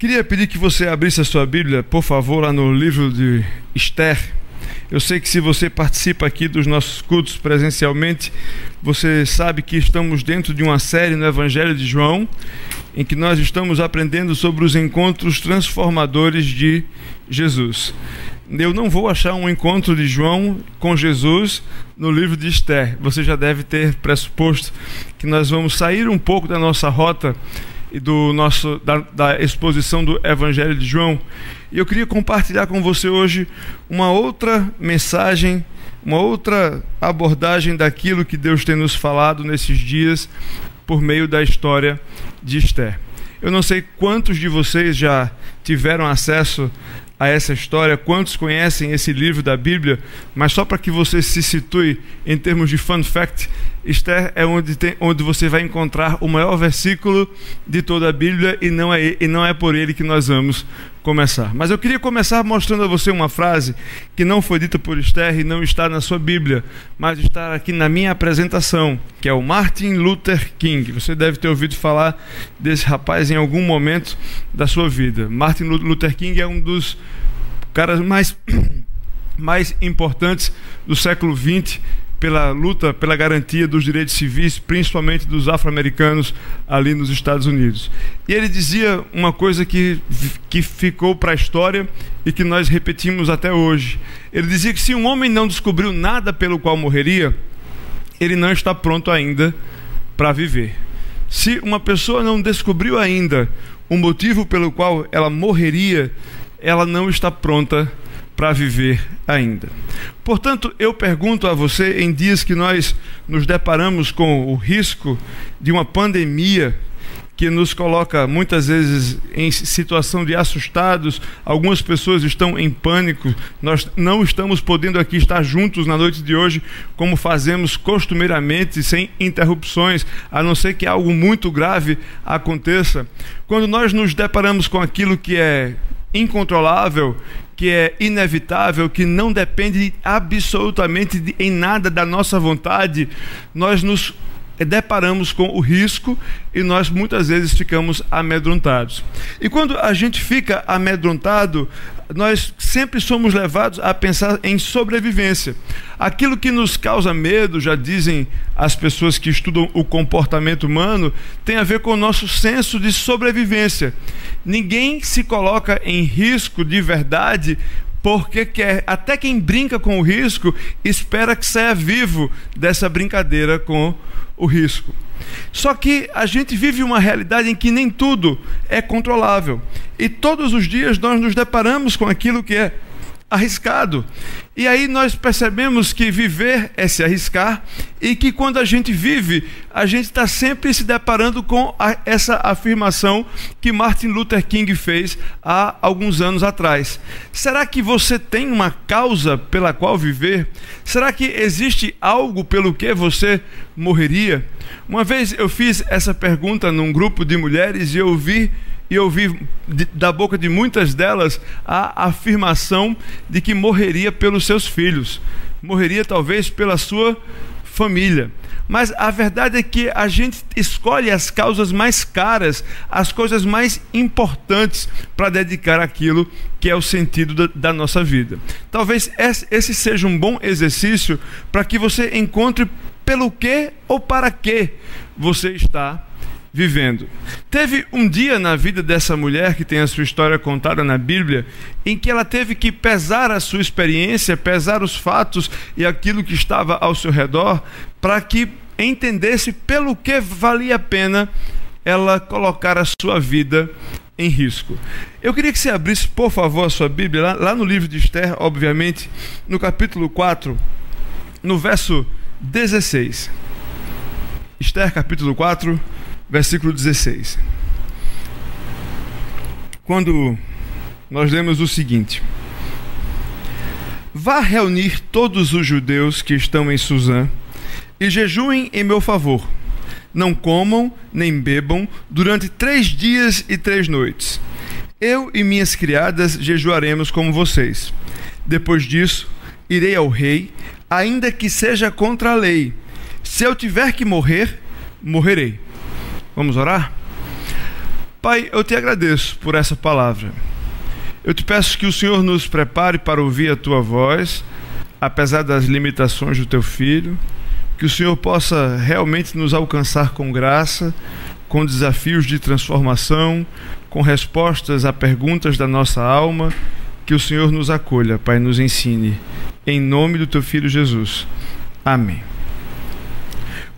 Queria pedir que você abrisse a sua Bíblia, por favor, lá no livro de Esther. Eu sei que se você participa aqui dos nossos cultos presencialmente, você sabe que estamos dentro de uma série no Evangelho de João, em que nós estamos aprendendo sobre os encontros transformadores de Jesus. Eu não vou achar um encontro de João com Jesus no livro de Esther. Você já deve ter pressuposto que nós vamos sair um pouco da nossa rota e do nosso da, da, exposição do Evangelho de João. E eu queria compartilhar com você hoje uma outra mensagem, uma outra abordagem daquilo que Deus tem nos falado nesses dias por meio da história de Esther. Eu não sei quantos de vocês já tiveram acesso a essa história, quantos conhecem esse livro da Bíblia, mas só para que você se situe em termos de fun fact, Esther é onde, tem, onde você vai encontrar o maior versículo de toda a Bíblia e não, é, e não é por ele que nós vamos começar. Mas eu queria começar mostrando a você uma frase que não foi dita por Esther e não está na sua Bíblia, mas está aqui na minha apresentação, que é o Martin Luther King. Você deve ter ouvido falar desse rapaz em algum momento da sua vida. Martin Luther King é um dos caras mais, mais importantes do século XX pela luta pela garantia dos direitos civis, principalmente dos afro-americanos ali nos Estados Unidos. E ele dizia uma coisa que, que ficou para a história e que nós repetimos até hoje. Ele dizia que se um homem não descobriu nada pelo qual morreria, ele não está pronto ainda para viver. Se uma pessoa não descobriu ainda o motivo pelo qual ela morreria, ela não está pronta para viver ainda. Portanto, eu pergunto a você, em dias que nós nos deparamos com o risco de uma pandemia que nos coloca muitas vezes em situação de assustados, algumas pessoas estão em pânico, nós não estamos podendo aqui estar juntos na noite de hoje como fazemos costumeiramente, sem interrupções, a não ser que algo muito grave aconteça. Quando nós nos deparamos com aquilo que é incontrolável, que é inevitável, que não depende absolutamente de, em nada da nossa vontade, nós nos deparamos com o risco e nós muitas vezes ficamos amedrontados. E quando a gente fica amedrontado, nós sempre somos levados a pensar em sobrevivência. Aquilo que nos causa medo, já dizem as pessoas que estudam o comportamento humano, tem a ver com o nosso senso de sobrevivência. Ninguém se coloca em risco de verdade porque quer, até quem brinca com o risco espera que saia vivo dessa brincadeira com o risco. Só que a gente vive uma realidade em que nem tudo é controlável. E todos os dias nós nos deparamos com aquilo que é arriscado. E aí nós percebemos que viver é se arriscar e que quando a gente vive, a gente está sempre se deparando com a, essa afirmação que Martin Luther King fez há alguns anos atrás. Será que você tem uma causa pela qual viver? Será que existe algo pelo que você morreria? Uma vez eu fiz essa pergunta num grupo de mulheres e eu vi e ouvi da boca de muitas delas a afirmação de que morreria pelos seus filhos, morreria talvez pela sua família. Mas a verdade é que a gente escolhe as causas mais caras, as coisas mais importantes para dedicar aquilo que é o sentido da, da nossa vida. Talvez esse seja um bom exercício para que você encontre pelo que ou para que você está vivendo. Teve um dia na vida dessa mulher, que tem a sua história contada na Bíblia, em que ela teve que pesar a sua experiência, pesar os fatos e aquilo que estava ao seu redor, para que entendesse pelo que valia a pena ela colocar a sua vida em risco. Eu queria que você abrisse, por favor, a sua Bíblia, lá, lá no livro de Esther, obviamente, no capítulo 4, no verso 16. Esther, capítulo 4, versículo 16. Quando nós lemos o seguinte: Vá reunir todos os judeus que estão em Suzã e jejuem em meu favor. Não comam nem bebam durante três dias e três noites. Eu e minhas criadas jejuaremos como vocês. Depois disso, irei ao rei, ainda que seja contra a lei. Se eu tiver que morrer, morrerei. Vamos orar? Pai, eu te agradeço por essa palavra. Eu te peço que o Senhor nos prepare para ouvir a tua voz, apesar das limitações do teu filho, que o Senhor possa realmente nos alcançar com graça, com desafios de transformação, com respostas a perguntas da nossa alma, que o Senhor nos acolha, Pai, nos ensine. Em nome do teu filho Jesus. Amém.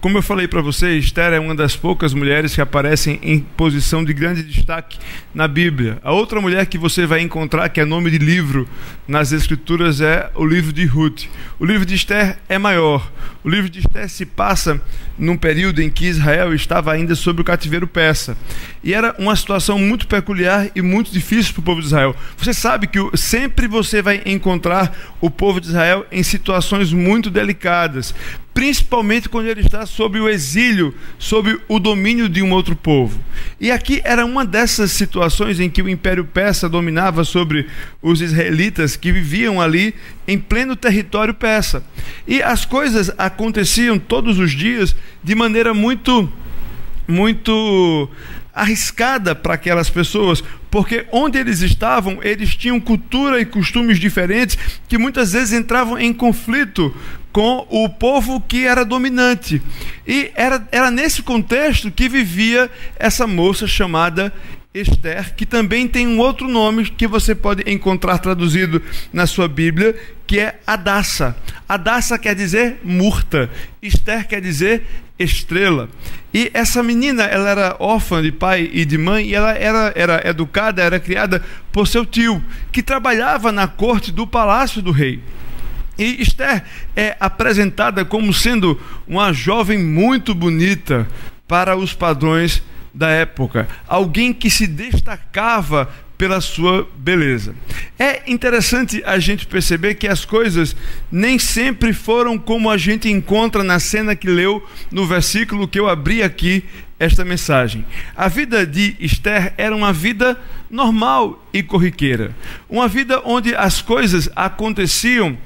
Como eu falei para você, Esther é uma das poucas mulheres que aparecem em posição de grande destaque na Bíblia. A outra mulher que você vai encontrar, que é nome de livro nas Escrituras, é o livro de Ruth. O livro de Esther é maior. O livro de Esther se passa num período em que Israel estava ainda sob o cativeiro persa. E era uma situação muito peculiar e muito difícil para o povo de Israel. Você sabe que sempre você vai encontrar o povo de Israel em situações muito delicadas principalmente quando ele está sob o exílio, sob o domínio de um outro povo. E aqui era uma dessas situações em que o Império Persa dominava sobre os israelitas que viviam ali em pleno território persa. E as coisas aconteciam todos os dias de maneira muito muito arriscada para aquelas pessoas, porque onde eles estavam, eles tinham cultura e costumes diferentes que muitas vezes entravam em conflito com o povo que era dominante. E era, era nesse contexto que vivia essa moça chamada Esther, que também tem um outro nome que você pode encontrar traduzido na sua Bíblia, que é Adassa. Adassa quer dizer murta, Esther quer dizer estrela. E essa menina, ela era órfã de pai e de mãe, e ela era, era educada, era criada por seu tio, que trabalhava na corte do palácio do rei. E Esther é apresentada como sendo uma jovem muito bonita para os padrões da época, alguém que se destacava pela sua beleza. É interessante a gente perceber que as coisas nem sempre foram como a gente encontra na cena que leu no versículo que eu abri aqui esta mensagem. A vida de Esther era uma vida normal e corriqueira, uma vida onde as coisas aconteciam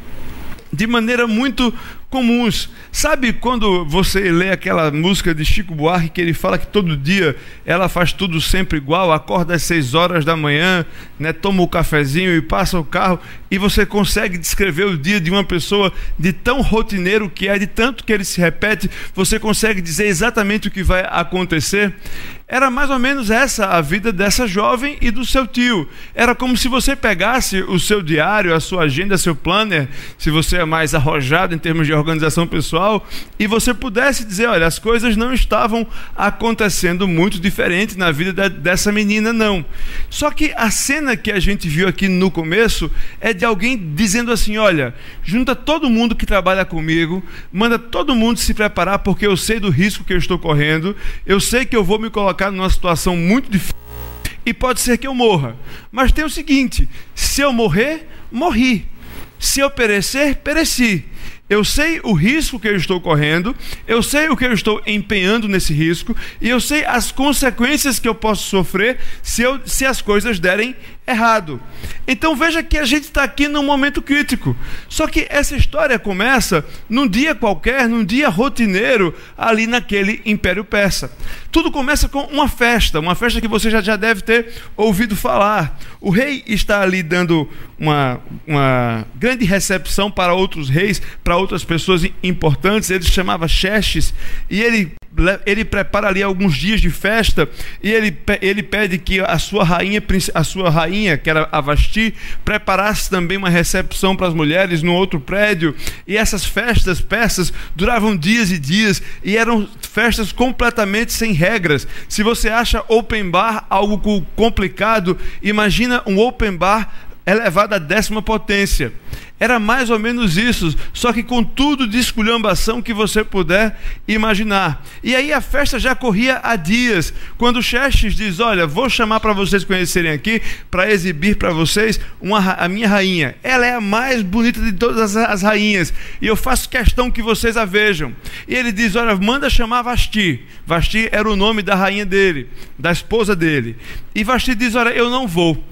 de maneira muito comuns. Sabe quando você lê aquela música de Chico Buarque que ele fala que todo dia ela faz tudo sempre igual, acorda às seis horas da manhã, né, toma o cafezinho e passa o carro e você consegue descrever o dia de uma pessoa de tão rotineiro que é, de tanto que ele se repete, você consegue dizer exatamente o que vai acontecer? Era mais ou menos essa a vida dessa jovem e do seu tio. Era como se você pegasse o seu diário, a sua agenda, seu planner, se você é mais arrojado em termos de organização pessoal, e você pudesse dizer: olha, as coisas não estavam acontecendo muito diferente na vida dessa menina, não. Só que a cena que a gente viu aqui no começo é de alguém dizendo assim: olha, junta todo mundo que trabalha comigo, manda todo mundo se preparar, porque eu sei do risco que eu estou correndo, eu sei que eu vou me colocar colocar numa situação muito difícil e pode ser que eu morra. Mas tem o seguinte: se eu morrer, morri. Se eu perecer, pereci. Eu sei o risco que eu estou correndo, eu sei o que eu estou empenhando nesse risco, e eu sei as consequências que eu posso sofrer se, eu, se as coisas derem errado. Então veja que a gente está aqui num momento crítico. Só que essa história começa num dia qualquer, num dia rotineiro, ali naquele Império Persa. Tudo começa com uma festa, uma festa que você já, já deve ter ouvido falar. O rei está ali dando uma, uma grande recepção para outros reis, para outras pessoas importantes. Ele chamava Xerxes, e ele ele prepara ali alguns dias de festa e ele, ele pede que a sua rainha, a sua rainha, que era a Vasti, preparasse também uma recepção para as mulheres no outro prédio. E essas festas persas duravam dias e dias e eram festas completamente sem regras. Se você acha open bar algo complicado, imagina um open bar elevado à décima potência. Era mais ou menos isso, só que com tudo de esculhambação que você puder imaginar. E aí a festa já corria há dias, quando Xerxes diz: Olha, vou chamar para vocês conhecerem aqui, para exibir para vocês uma, a minha rainha. Ela é a mais bonita de todas as rainhas, e eu faço questão que vocês a vejam. E ele diz: Olha, manda chamar Vasti. Vasti era o nome da rainha dele, da esposa dele. E Vasti diz: Olha, eu não vou.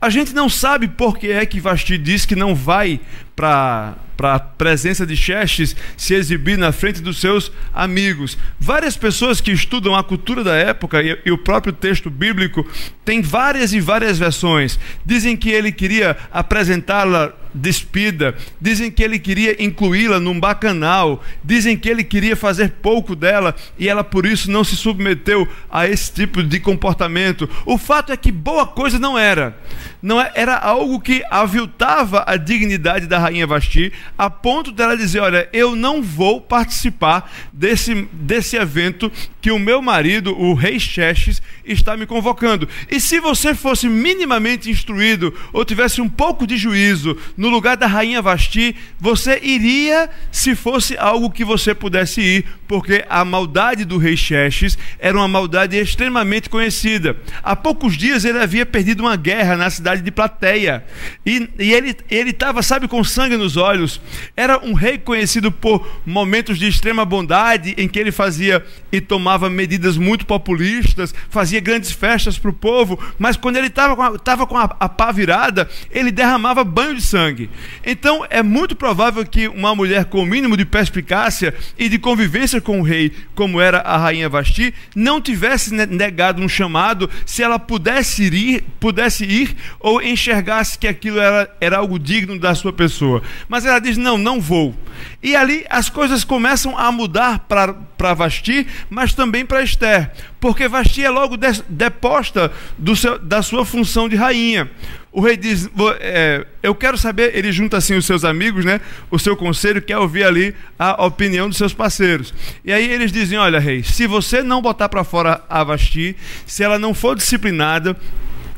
A gente não sabe por que é que Vasti diz que não vai para a presença de Xerxes se exibir na frente dos seus amigos. Várias pessoas que estudam a cultura da época e, e o próprio texto bíblico têm várias e várias versões. Dizem que ele queria apresentá-la despida, dizem que ele queria incluí-la num bacanal, dizem que ele queria fazer pouco dela e ela por isso não se submeteu a esse tipo de comportamento. O fato é que boa coisa não era. Não é, era algo que aviltava a dignidade da rainha Vasti, a ponto dela dizer: "Olha, eu não vou participar desse desse evento que o meu marido, o rei Xerxes, está me convocando. E se você fosse minimamente instruído ou tivesse um pouco de juízo no lugar da rainha Vasti, você iria se fosse algo que você pudesse ir, porque a maldade do rei Xerxes era uma maldade extremamente conhecida. Há poucos dias ele havia perdido uma guerra na cidade de Plateia. E, e ele estava, sabe, com sangue nos olhos. Era um rei conhecido por momentos de extrema bondade, em que ele fazia e tomava medidas muito populistas, fazia grandes festas para o povo, mas quando ele estava com, com a, a pá virada, ele derramava banho de sangue sangue. Então é muito provável que uma mulher com o mínimo de perspicácia e de convivência com o rei, como era a rainha Vasti, não tivesse negado um chamado se ela pudesse ir, pudesse ir ou enxergasse que aquilo era, era algo digno da sua pessoa. Mas ela diz: não, não vou. E ali as coisas começam a mudar para Vasti, mas também para Esther, porque Vasti é logo deposta do seu, da sua função de rainha o rei diz: é, Eu quero saber. Ele junta assim os seus amigos, né? O seu conselho, quer ouvir ali a opinião dos seus parceiros. E aí eles dizem: Olha, rei, se você não botar para fora a Vasti, se ela não for disciplinada,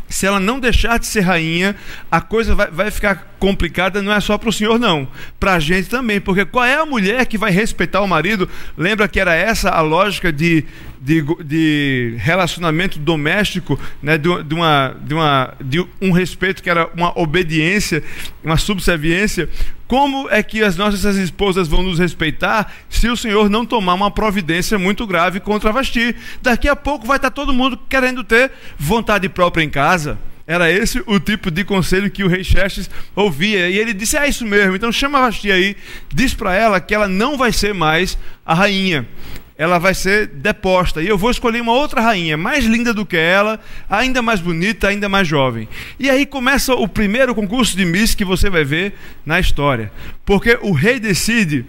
se ela não deixar de ser rainha, a coisa vai, vai ficar complicada, não é só para o senhor, não. Para a gente também. Porque qual é a mulher que vai respeitar o marido? Lembra que era essa a lógica de, de, de relacionamento doméstico, né? de, de, uma, de, uma, de um respeito que era uma obediência, uma subserviência. Como é que as nossas esposas vão nos respeitar se o Senhor não tomar uma providência muito grave contra Vasti? Daqui a pouco vai estar todo mundo querendo ter vontade própria em casa. Era esse o tipo de conselho que o rei Xerxes ouvia. E ele disse: É isso mesmo, então chama Vasti aí, diz para ela que ela não vai ser mais a rainha ela vai ser deposta. E eu vou escolher uma outra rainha, mais linda do que ela, ainda mais bonita, ainda mais jovem. E aí começa o primeiro concurso de Miss que você vai ver na história. Porque o rei decide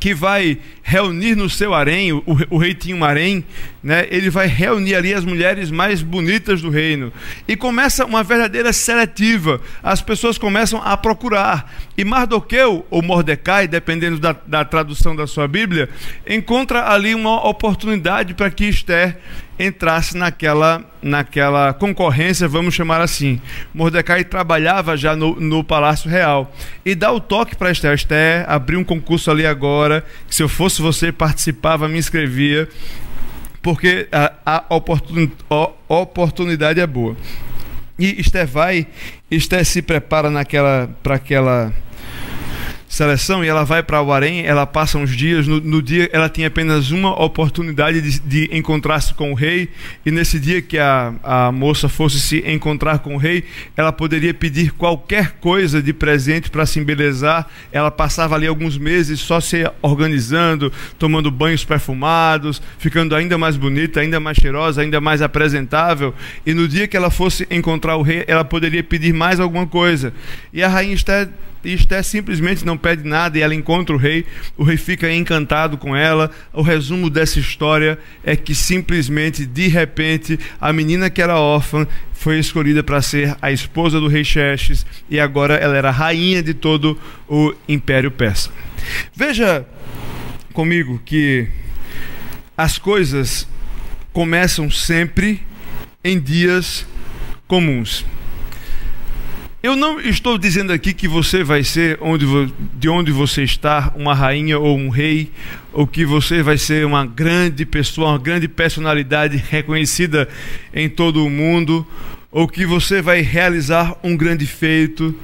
que vai reunir no seu harém, o, rei tinha um harém, né? ele vai reunir ali as mulheres mais bonitas do reino. E começa uma verdadeira seletiva. As pessoas começam a procurar. E Mardoqueu, ou Mordecai, dependendo da, da tradução da sua Bíblia, encontra ali uma oportunidade para que Esther entrasse naquela, naquela concorrência, vamos chamar assim. Mordecai trabalhava já no, no Palácio Real. E dá o toque para Esther. Esther, abriu um concurso ali agora, que se eu fosse você, participava, me inscrevia, porque a, a, oportun, a oportunidade é boa. E Esther vai, Esther se prepara naquela, para aquela seleção e ela vai para o Arém, ela passa uns dias, no, no, dia ela tinha apenas uma oportunidade de, de encontrar-se com o rei, e nesse dia que a, a moça fosse se encontrar com o rei, ela poderia pedir qualquer coisa de presente para se embelezar, ela passava ali alguns meses só se organizando, tomando banhos perfumados, ficando ainda mais bonita, ainda mais cheirosa, ainda mais apresentável, e no dia que ela fosse encontrar o rei, ela poderia pedir mais alguma coisa, e a rainha está e Esté simplesmente não pede nada e ela encontra o rei. O rei fica encantado com ela. O resumo dessa história é que simplesmente, de repente, a menina que era órfã foi escolhida para ser a esposa do rei Xerxes e agora ela era rainha de todo o Império Persa. Veja comigo que as coisas começam sempre em dias comuns. Eu não estou dizendo aqui que você vai ser onde, de onde você está, uma rainha ou um rei, ou que você vai ser uma grande pessoa, uma grande personalidade reconhecida em todo o mundo, ou que você vai realizar um grande feito.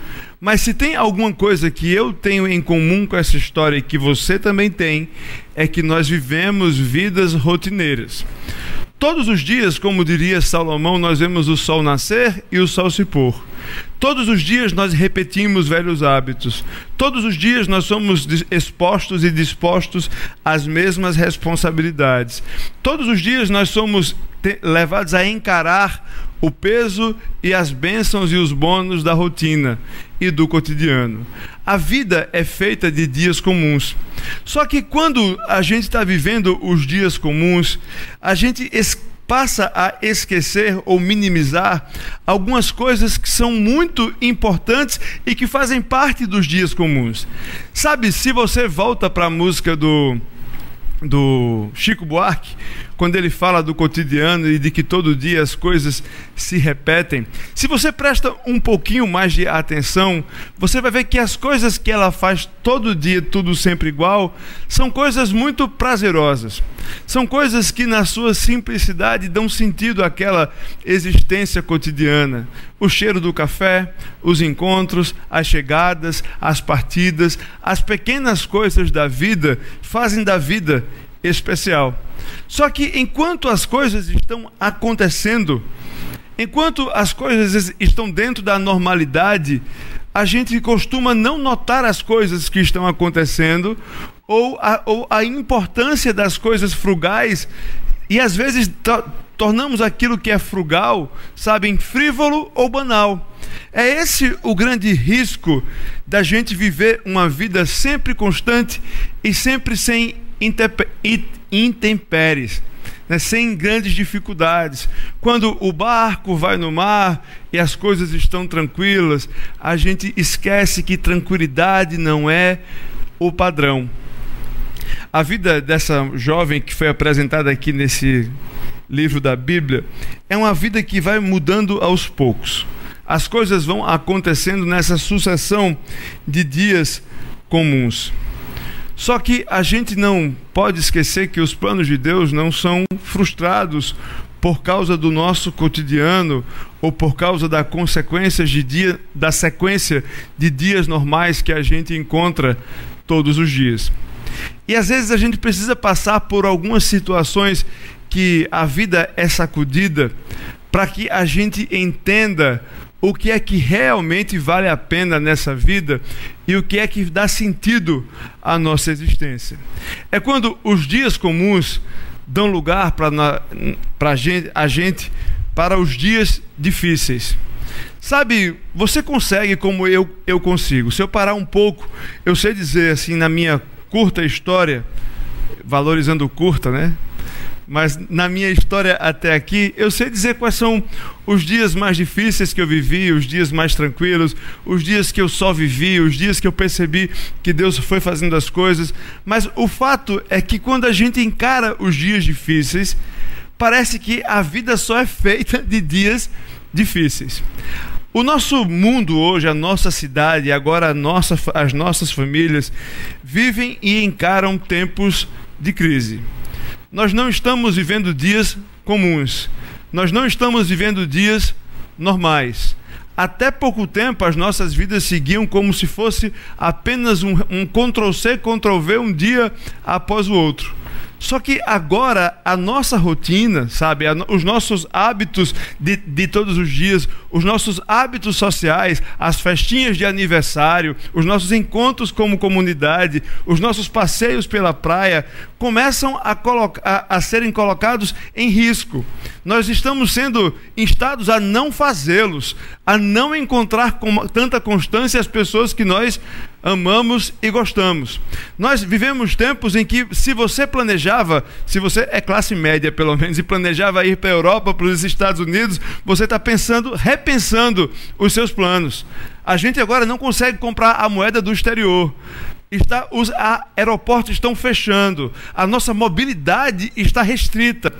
Mas se tem alguma coisa que eu tenho em comum com essa história e que você também tem, é que nós vivemos vidas rotineiras. Todos os dias, como diria Salomão, nós vemos o sol nascer e o sol se pôr. Todos os dias nós repetimos velhos hábitos. Todos os dias nós somos expostos e dispostos às mesmas responsabilidades. Todos os dias nós somos levados a encarar o peso e as bênçãos e os bônus da rotina e do cotidiano. A vida é feita de dias comuns. Só que quando a gente está vivendo os dias comuns, a gente passa a esquecer ou minimizar algumas coisas que são muito importantes e que fazem parte dos dias comuns. Sabe, se você volta para a música do do Chico Buarque, quando ele fala do cotidiano e de que todo dia as coisas se repetem. Se você presta um pouquinho mais de atenção, você vai ver que as coisas que ela faz todo dia, tudo sempre igual, são coisas muito prazerosas. São coisas que, na sua simplicidade, dão sentido àquela existência cotidiana. O cheiro do café, os encontros, as chegadas, as partidas, as pequenas coisas da vida fazem da vida especial. Só que enquanto as coisas estão acontecendo, enquanto as coisas estão dentro da normalidade, a gente costuma não notar as coisas que estão acontecendo ou a, ou a importância das coisas frugais e às vezes to tornamos aquilo que é frugal, sabem, frívolo ou banal. É esse o grande risco da gente viver uma vida sempre constante e sempre sem intempéries, né, sem grandes dificuldades. Quando o barco vai no mar e as coisas estão tranquilas, a gente esquece que tranquilidade não é o padrão. A vida dessa jovem que foi apresentada aqui nesse livro da Bíblia é uma vida que vai mudando aos poucos. As coisas vão acontecendo nessa sucessão de dias comuns. Só que a gente não pode esquecer que os planos de Deus não são frustrados por causa do nosso cotidiano ou por causa da consequências de dia, da sequência de dias normais que a gente encontra todos os dias. E às vezes a gente precisa passar por algumas situações que a vida é sacudida para que a gente entenda o que é que realmente vale a pena nessa vida e o que é que dá sentido à nossa existência. É quando os dias comuns dão lugar para a gente, a gente para os dias difíceis. Sabe, você consegue como eu, eu consigo. Se eu parar um pouco, eu sei dizer assim, na minha curta história, valorizando curta, né? Mas na minha história até aqui, eu sei dizer quais são os dias mais difíceis que eu vivi, os dias mais tranquilos, os dias que eu só vivi, os dias que eu percebi que Deus foi fazendo as coisas. Mas o fato é que quando a gente encara os dias difíceis, parece que a vida só é feita de dias difíceis. O nosso mundo hoje, a nossa cidade, agora nossa, as nossas famílias, vivem e encaram tempos de crise. Nós não estamos vivendo dias comuns. Nós não estamos vivendo dias normais. Até pouco tempo as nossas vidas seguiam como se fosse apenas um, um Ctrl-C, Ctrl-V um dia após o outro. Só que agora a nossa rotina, sabe, os nossos hábitos de, de todos os dias, os nossos hábitos sociais, as festinhas de aniversário, os nossos encontros como comunidade, os nossos passeios pela praia, começam a, a, a serem colocados em risco. Nós estamos sendo instados a não fazê-los, a não encontrar com tanta constância as pessoas que nós amamos e gostamos. Nós vivemos tempos em que, se você planejava, se você é classe média pelo menos, e planejava ir para a Europa, para os Estados Unidos, você está pensando, repensando os seus planos. A gente agora não consegue comprar a moeda do exterior. Está, os aeroportos estão fechando, a nossa mobilidade está restrita.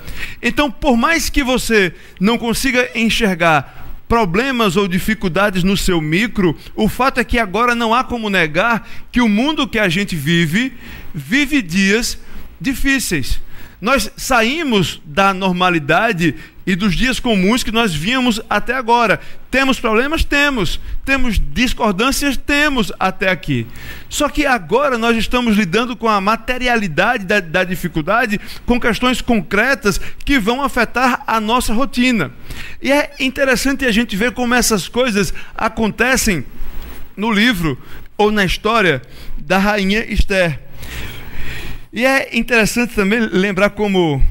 Então, por mais que você não consiga enxergar problemas ou dificuldades no seu micro, o fato é que agora não há como negar que o mundo que a gente vive, vive dias difíceis. Nós saímos da normalidade e dos dias comuns que nós víamos até agora. Temos problemas? Temos. Temos discordâncias? Temos até aqui. Só que agora nós estamos lidando com a materialidade da, da dificuldade, com questões concretas que vão afetar a nossa rotina. E é interessante a gente ver como essas coisas acontecem no livro ou na história da rainha Esther. E é interessante também lembrar como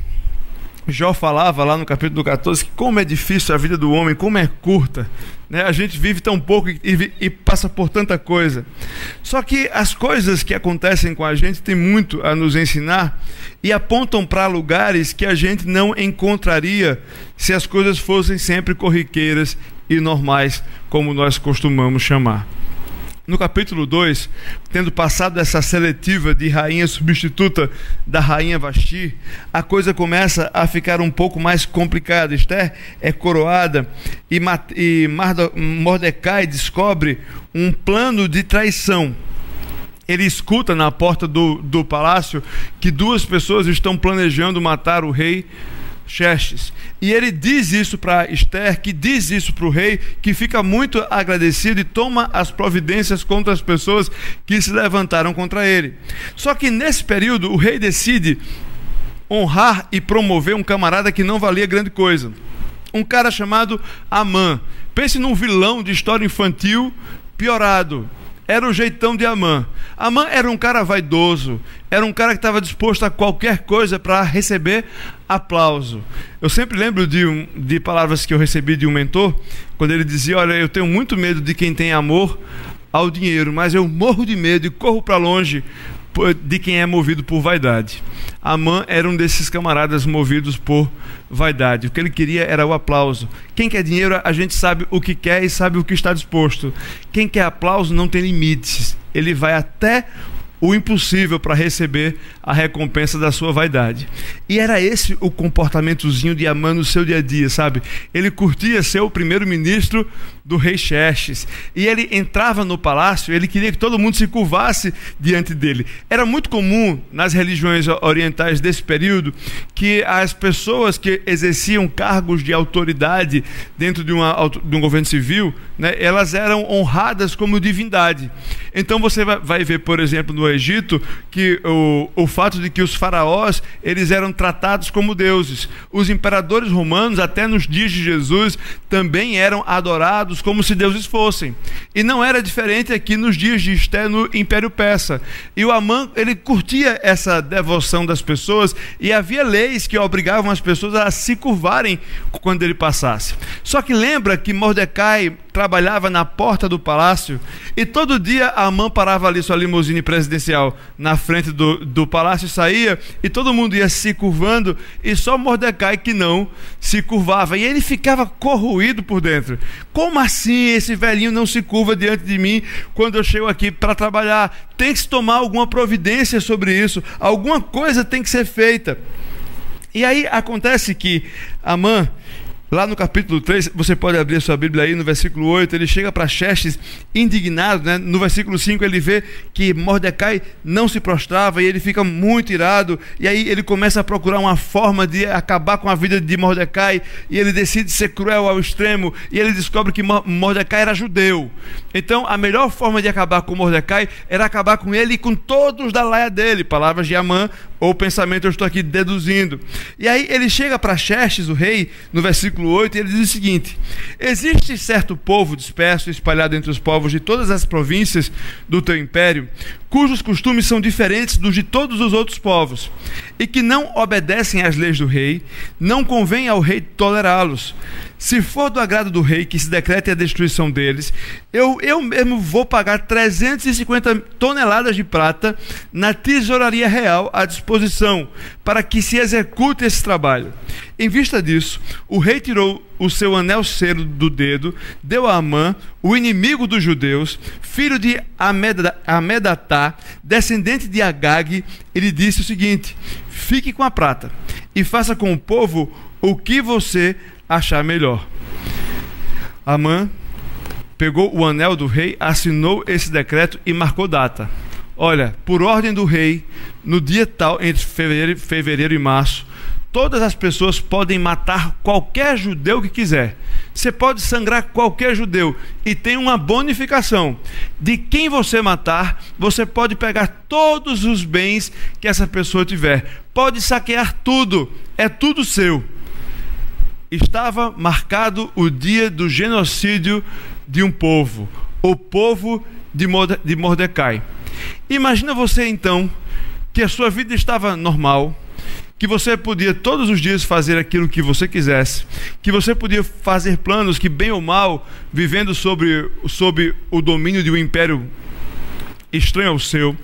Jó falava lá no capítulo 14 que como é difícil a vida do homem, como é curta. Né? A gente vive tão pouco e, e, e, passa por tanta coisa. Só que as coisas que acontecem com a gente têm muito a nos ensinar e apontam para lugares que a gente não encontraria se as coisas fossem sempre corriqueiras e normais, como nós costumamos chamar no capítulo 2, tendo passado essa seletiva de rainha substituta da rainha Vasti, a coisa começa a ficar um pouco mais complicada. Esther é coroada e, Mordecai descobre um plano de traição. Ele escuta na porta do, do palácio que duas pessoas estão planejando matar o rei Xerxes. E ele diz isso para Esther, que diz isso para o rei, que fica muito agradecido e toma as providências contra as pessoas que se levantaram contra ele. Só que nesse período o rei decide honrar e promover um camarada que não valia grande coisa. Um cara chamado Amã. Pense num vilão de história infantil piorado era o jeitão de Amã. Amã era um cara vaidoso, era um cara que estava disposto a qualquer coisa para receber aplauso. Eu sempre lembro de, um, de palavras que eu recebi de um mentor, quando ele dizia: Olha, eu tenho muito medo de quem tem amor ao dinheiro, mas eu morro de medo e corro para longe de quem é movido por vaidade. Amã era um desses camaradas movidos por vaidade. O que ele queria era o aplauso. Quem quer dinheiro, a gente sabe o que quer e sabe o que está disposto. Quem quer aplauso não tem limites. Ele vai até o impossível para receber a recompensa da sua vaidade. E era esse o comportamentozinho de Amã no seu dia a dia, sabe? Ele curtia ser o primeiro-ministro do rei Xerxes. E ele entrava no palácio, ele queria que todo mundo se curvasse diante dele. Era muito comum nas religiões orientais desse período que as pessoas que exerciam cargos de autoridade dentro de, uma, de um governo civil, né, elas eram honradas como divindade. Então você vai ver, por exemplo, no Egito, que o, o fato de que os faraós eles eram tratados como deuses. Os imperadores romanos, até nos dias de Jesus, também eram adorados como se deuses fossem. E não era diferente aqui nos dias de Esté no Império Persa. E o Amã, ele curtia essa devoção das pessoas e havia leis que obrigavam as pessoas a se curvarem quando ele passasse. Só que lembra que Mordecai trabalhava na porta do palácio e todo dia Amã parava ali sua limusine presidencial na frente do, do palácio, saía e todo mundo ia se curvando e só Mordecai que não se curvava. E ele ficava corroído por dentro. Como assim esse velhinho não se curva diante de mim quando eu chego aqui para trabalhar? Tem que se tomar alguma providência sobre isso, alguma coisa tem que ser feita. E aí acontece que Amã Lá no capítulo 3, você pode abrir a sua Bíblia aí, no versículo 8, ele chega para Xerxes indignado, né? No versículo 5 ele vê que Mordecai não se prostrava e ele fica muito irado, e aí ele começa a procurar uma forma de acabar com a vida de Mordecai, e ele decide ser cruel ao extremo, e ele descobre que Mordecai era judeu. Então, a melhor forma de acabar com Mordecai era acabar com ele e com todos da laia dele, palavras de Amã, ou pensamento eu estou aqui deduzindo. E aí ele chega para Xerxes, o rei, no versículo 8, e ele diz o seguinte: Existe certo povo disperso, espalhado entre os povos de todas as províncias do teu império, cujos costumes são diferentes dos de todos os outros povos, e que não obedecem às leis do rei, não convém ao rei tolerá-los. Se for do agrado do rei que se decrete a destruição deles, eu, eu mesmo vou pagar 350 toneladas de prata na tesouraria real à disposição, para que se execute esse trabalho. Em vista disso, o rei tirou o seu anel cero do dedo, deu a Amã, o inimigo dos judeus, filho de Amedatá, descendente de Agag, ele disse o seguinte: Fique com a prata e faça com o povo o que você achar melhor. Amã pegou o anel do rei, assinou esse decreto e marcou data. Olha, por ordem do rei, no dia tal, entre fevereiro, fevereiro e março, todas as pessoas podem matar qualquer judeu que quiser. Você pode sangrar qualquer judeu e tem uma bonificação. De quem você matar, você pode pegar todos os bens que essa pessoa tiver. Pode saquear tudo, é tudo seu. Estava marcado o dia do genocídio de um povo, o povo de Mordecai. Imagina você então que a sua vida estava normal, que você podia todos os dias fazer aquilo que você quisesse, que você podia fazer planos que, bem ou mal, vivendo sobre, sobre o domínio de um império estranho ao seu,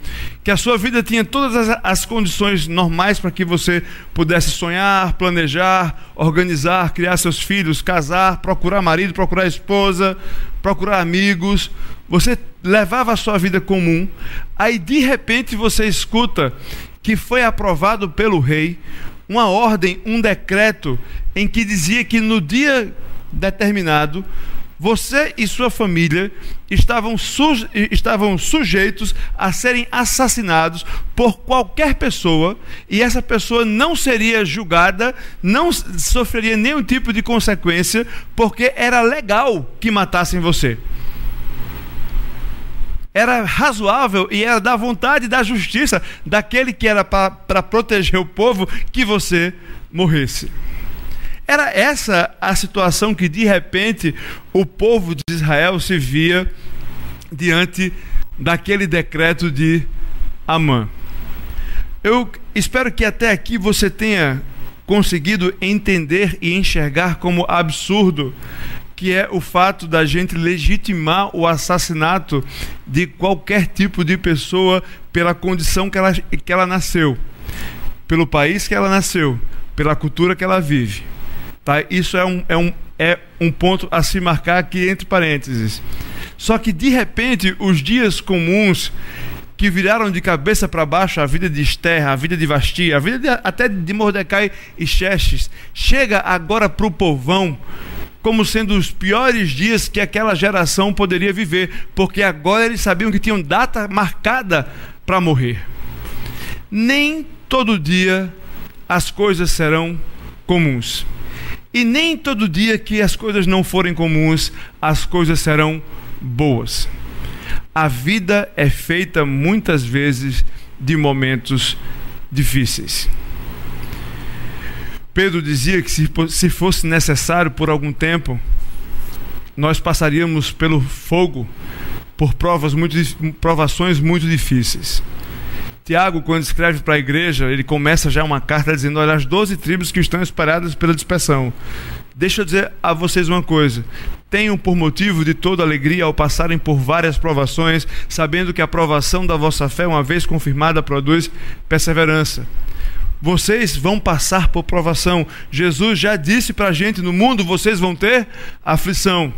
que a sua vida tinha todas as, as condições normais para que você pudesse sonhar, planejar, organizar, criar seus filhos, casar, procurar marido, procurar esposa, procurar amigos. Você levava a sua vida comum, aí de repente você escuta que foi aprovado pelo rei uma ordem, um decreto em que dizia que no dia determinado você e sua família estavam, su estavam sujeitos a serem assassinados por qualquer pessoa e essa pessoa não seria julgada, não sofreria nenhum tipo de consequência, porque era legal que matassem você era razoável e era da vontade da justiça daquele que era para proteger o povo que você morresse. Era essa a situação que de repente o povo de Israel se via diante daquele decreto de Amã. Eu espero que até aqui você tenha conseguido entender e enxergar como absurdo que é o fato da gente legitimar o assassinato de qualquer tipo de pessoa pela condição que ela, que ela nasceu, pelo país que ela nasceu, pela cultura que ela vive. Tá? Isso é um, é, um, é um ponto a se marcar aqui entre parênteses. Só que de repente os dias comuns que viraram de cabeça para baixo a vida de Esther, a vida de Vasti, a vida de, até de Mordecai e Xerxes, chega agora para o povão como sendo os piores dias que aquela geração poderia viver, porque agora eles sabiam que tinham data marcada para morrer. Nem todo dia as coisas serão comuns. E nem todo dia que as coisas não forem comuns, as coisas serão boas. A vida é feita muitas vezes de momentos difíceis. Pedro dizia que se, fosse necessário por algum tempo, nós passaríamos pelo fogo, por provas muito, provações muito difíceis. Tiago, quando escreve para a igreja, ele começa já uma carta dizendo: Olha, as doze tribos que estão espalhadas pela dispersão. Deixa eu dizer a vocês uma coisa: tenham por motivo de toda alegria ao passarem por várias provações, sabendo que a provação da vossa fé, uma vez confirmada, produz perseverança. Vocês vão passar por provação. Jesus já disse para a gente: no mundo vocês vão ter aflição,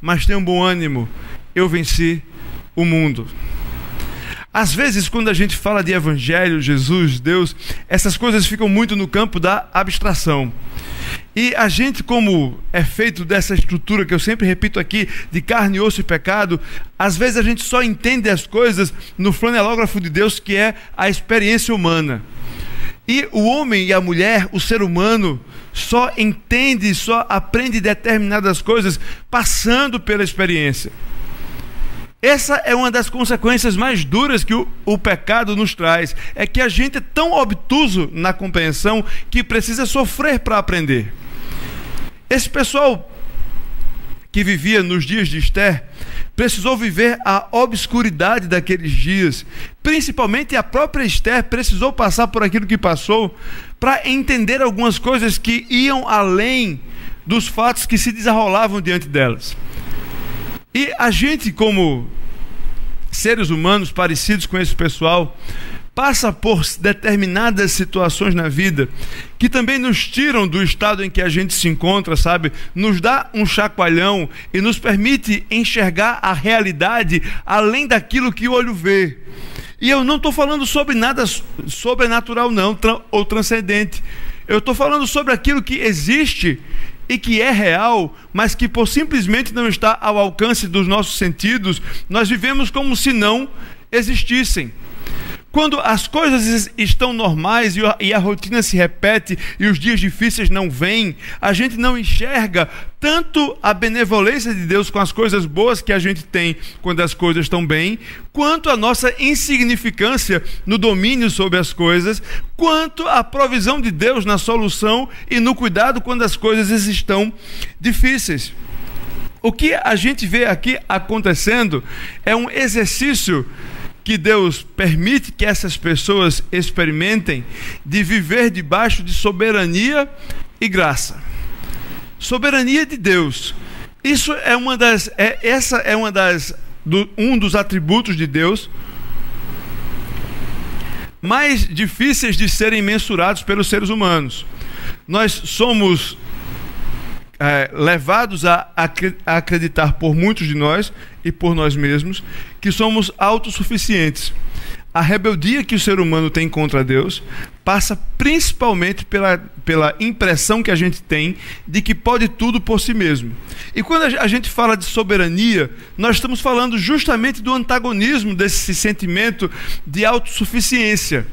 mas tenham bom ânimo. Eu venci o mundo. Às vezes, quando a gente fala de Evangelho, Jesus, Deus, essas coisas ficam muito no campo da abstração. E a gente, como é feito dessa estrutura que eu sempre repito aqui, de carne, osso e pecado, às vezes a gente só entende as coisas no flanelógrafo de Deus, que é a experiência humana. E o homem e a mulher, o ser humano, só entende, só aprende determinadas coisas passando pela experiência. Essa é uma das consequências mais duras que o, o, pecado nos traz. É que a gente é tão obtuso na compreensão que precisa sofrer para aprender. Esse pessoal que vivia nos dias de Esther precisou viver a obscuridade daqueles dias. Principalmente a própria Esther precisou passar por aquilo que passou para entender algumas coisas que iam além dos fatos que se desarrolavam diante delas. E a gente, como seres humanos parecidos com esse pessoal, passa por determinadas situações na vida que também nos tiram do estado em que a gente se encontra, sabe? Nos dá um chacoalhão e nos permite enxergar a realidade além daquilo que o olho vê. E eu não estou falando sobre nada sobrenatural, não, ou transcendente. Eu estou falando sobre aquilo que existe e que é real, mas que por simplesmente não está ao alcance dos nossos sentidos, nós vivemos como se não existissem. Quando as coisas estão normais e a rotina se repete e os dias difíceis não vêm, a gente não enxerga tanto a benevolência de Deus com as coisas boas que a gente tem quando as coisas estão bem, quanto a nossa insignificância no domínio sobre as coisas, quanto a provisão de Deus na solução e no cuidado quando as coisas estão difíceis. O que a gente vê aqui acontecendo é um exercício que Deus permite que essas pessoas experimentem de viver debaixo de soberania e graça. Soberania de Deus. Isso é uma das é, essa é uma das do, um dos atributos de Deus mais difíceis de serem mensurados pelos seres humanos. Nós somos é, levados a, a acreditar por muitos de nós e por nós mesmos que somos autossuficientes. A rebeldia que o ser humano tem contra Deus passa principalmente pela, pela impressão que a gente tem de que pode tudo por si mesmo. E quando a gente fala de soberania, nós estamos falando justamente do antagonismo desse sentimento de autossuficiência.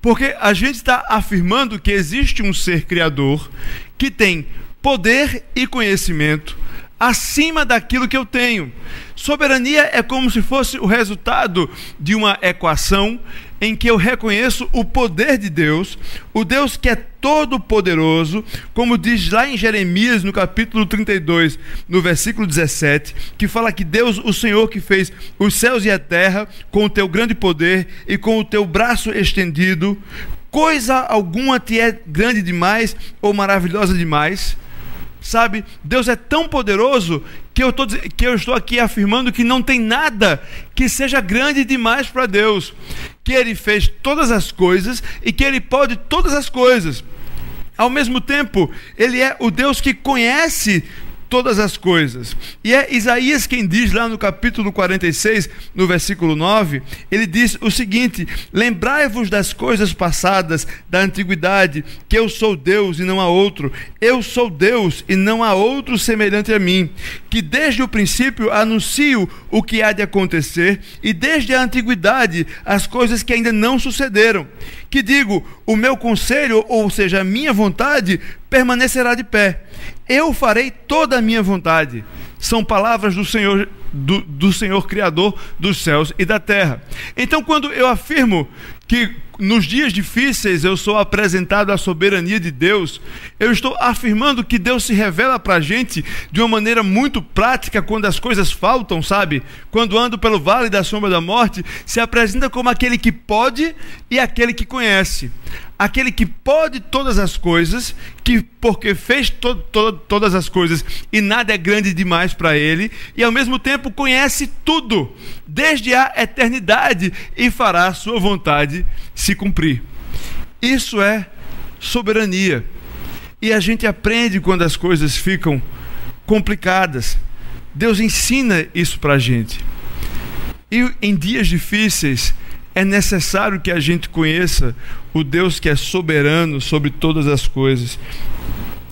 Porque a gente está afirmando que existe um ser criador que tem poder e conhecimento acima daquilo que eu tenho. Soberania é como se fosse o resultado de uma equação em que eu reconheço o poder de Deus, o Deus que é todo poderoso, como diz lá em Jeremias, no capítulo 32, no versículo 17, que fala que Deus, o Senhor que fez os céus e a terra com o teu grande poder e com o teu braço estendido, coisa alguma te é grande demais ou maravilhosa demais Sabe, Deus é tão poderoso que eu, tô, que eu estou aqui afirmando que não tem nada que seja grande demais para Deus. Que Ele fez todas as coisas e que Ele pode todas as coisas. Ao mesmo tempo, Ele é o Deus que conhece todas as coisas. E é Isaías quem diz lá no capítulo 46, no versículo 9, ele diz o seguinte: Lembrai-vos das coisas passadas da antiguidade, que eu sou Deus e não há outro. Eu sou Deus e não há outro semelhante a mim, que desde o princípio anuncio o que há de acontecer e desde a antiguidade as coisas que ainda não sucederam. Que digo, o meu conselho, ou seja, a minha vontade, permanecerá de pé eu farei toda a minha vontade. São palavras do Senhor, do, do Senhor Criador dos céus e da terra. Então, quando eu afirmo que nos dias difíceis eu sou apresentado à soberania de Deus, eu estou afirmando que Deus se revela para a gente de uma maneira muito prática quando as coisas faltam, sabe? Quando ando pelo vale da sombra da morte, se apresenta como aquele que pode e aquele que conhece. Aquele que pode todas as coisas, que porque fez to to todas as coisas e nada é grande demais para ele, e ao mesmo tempo conhece tudo, desde a eternidade, e fará a sua vontade se cumprir. Isso é soberania. E a gente aprende quando as coisas ficam complicadas. Deus ensina isso para a gente. E em dias difíceis, é necessário que a gente conheça o Deus que é soberano sobre todas as coisas,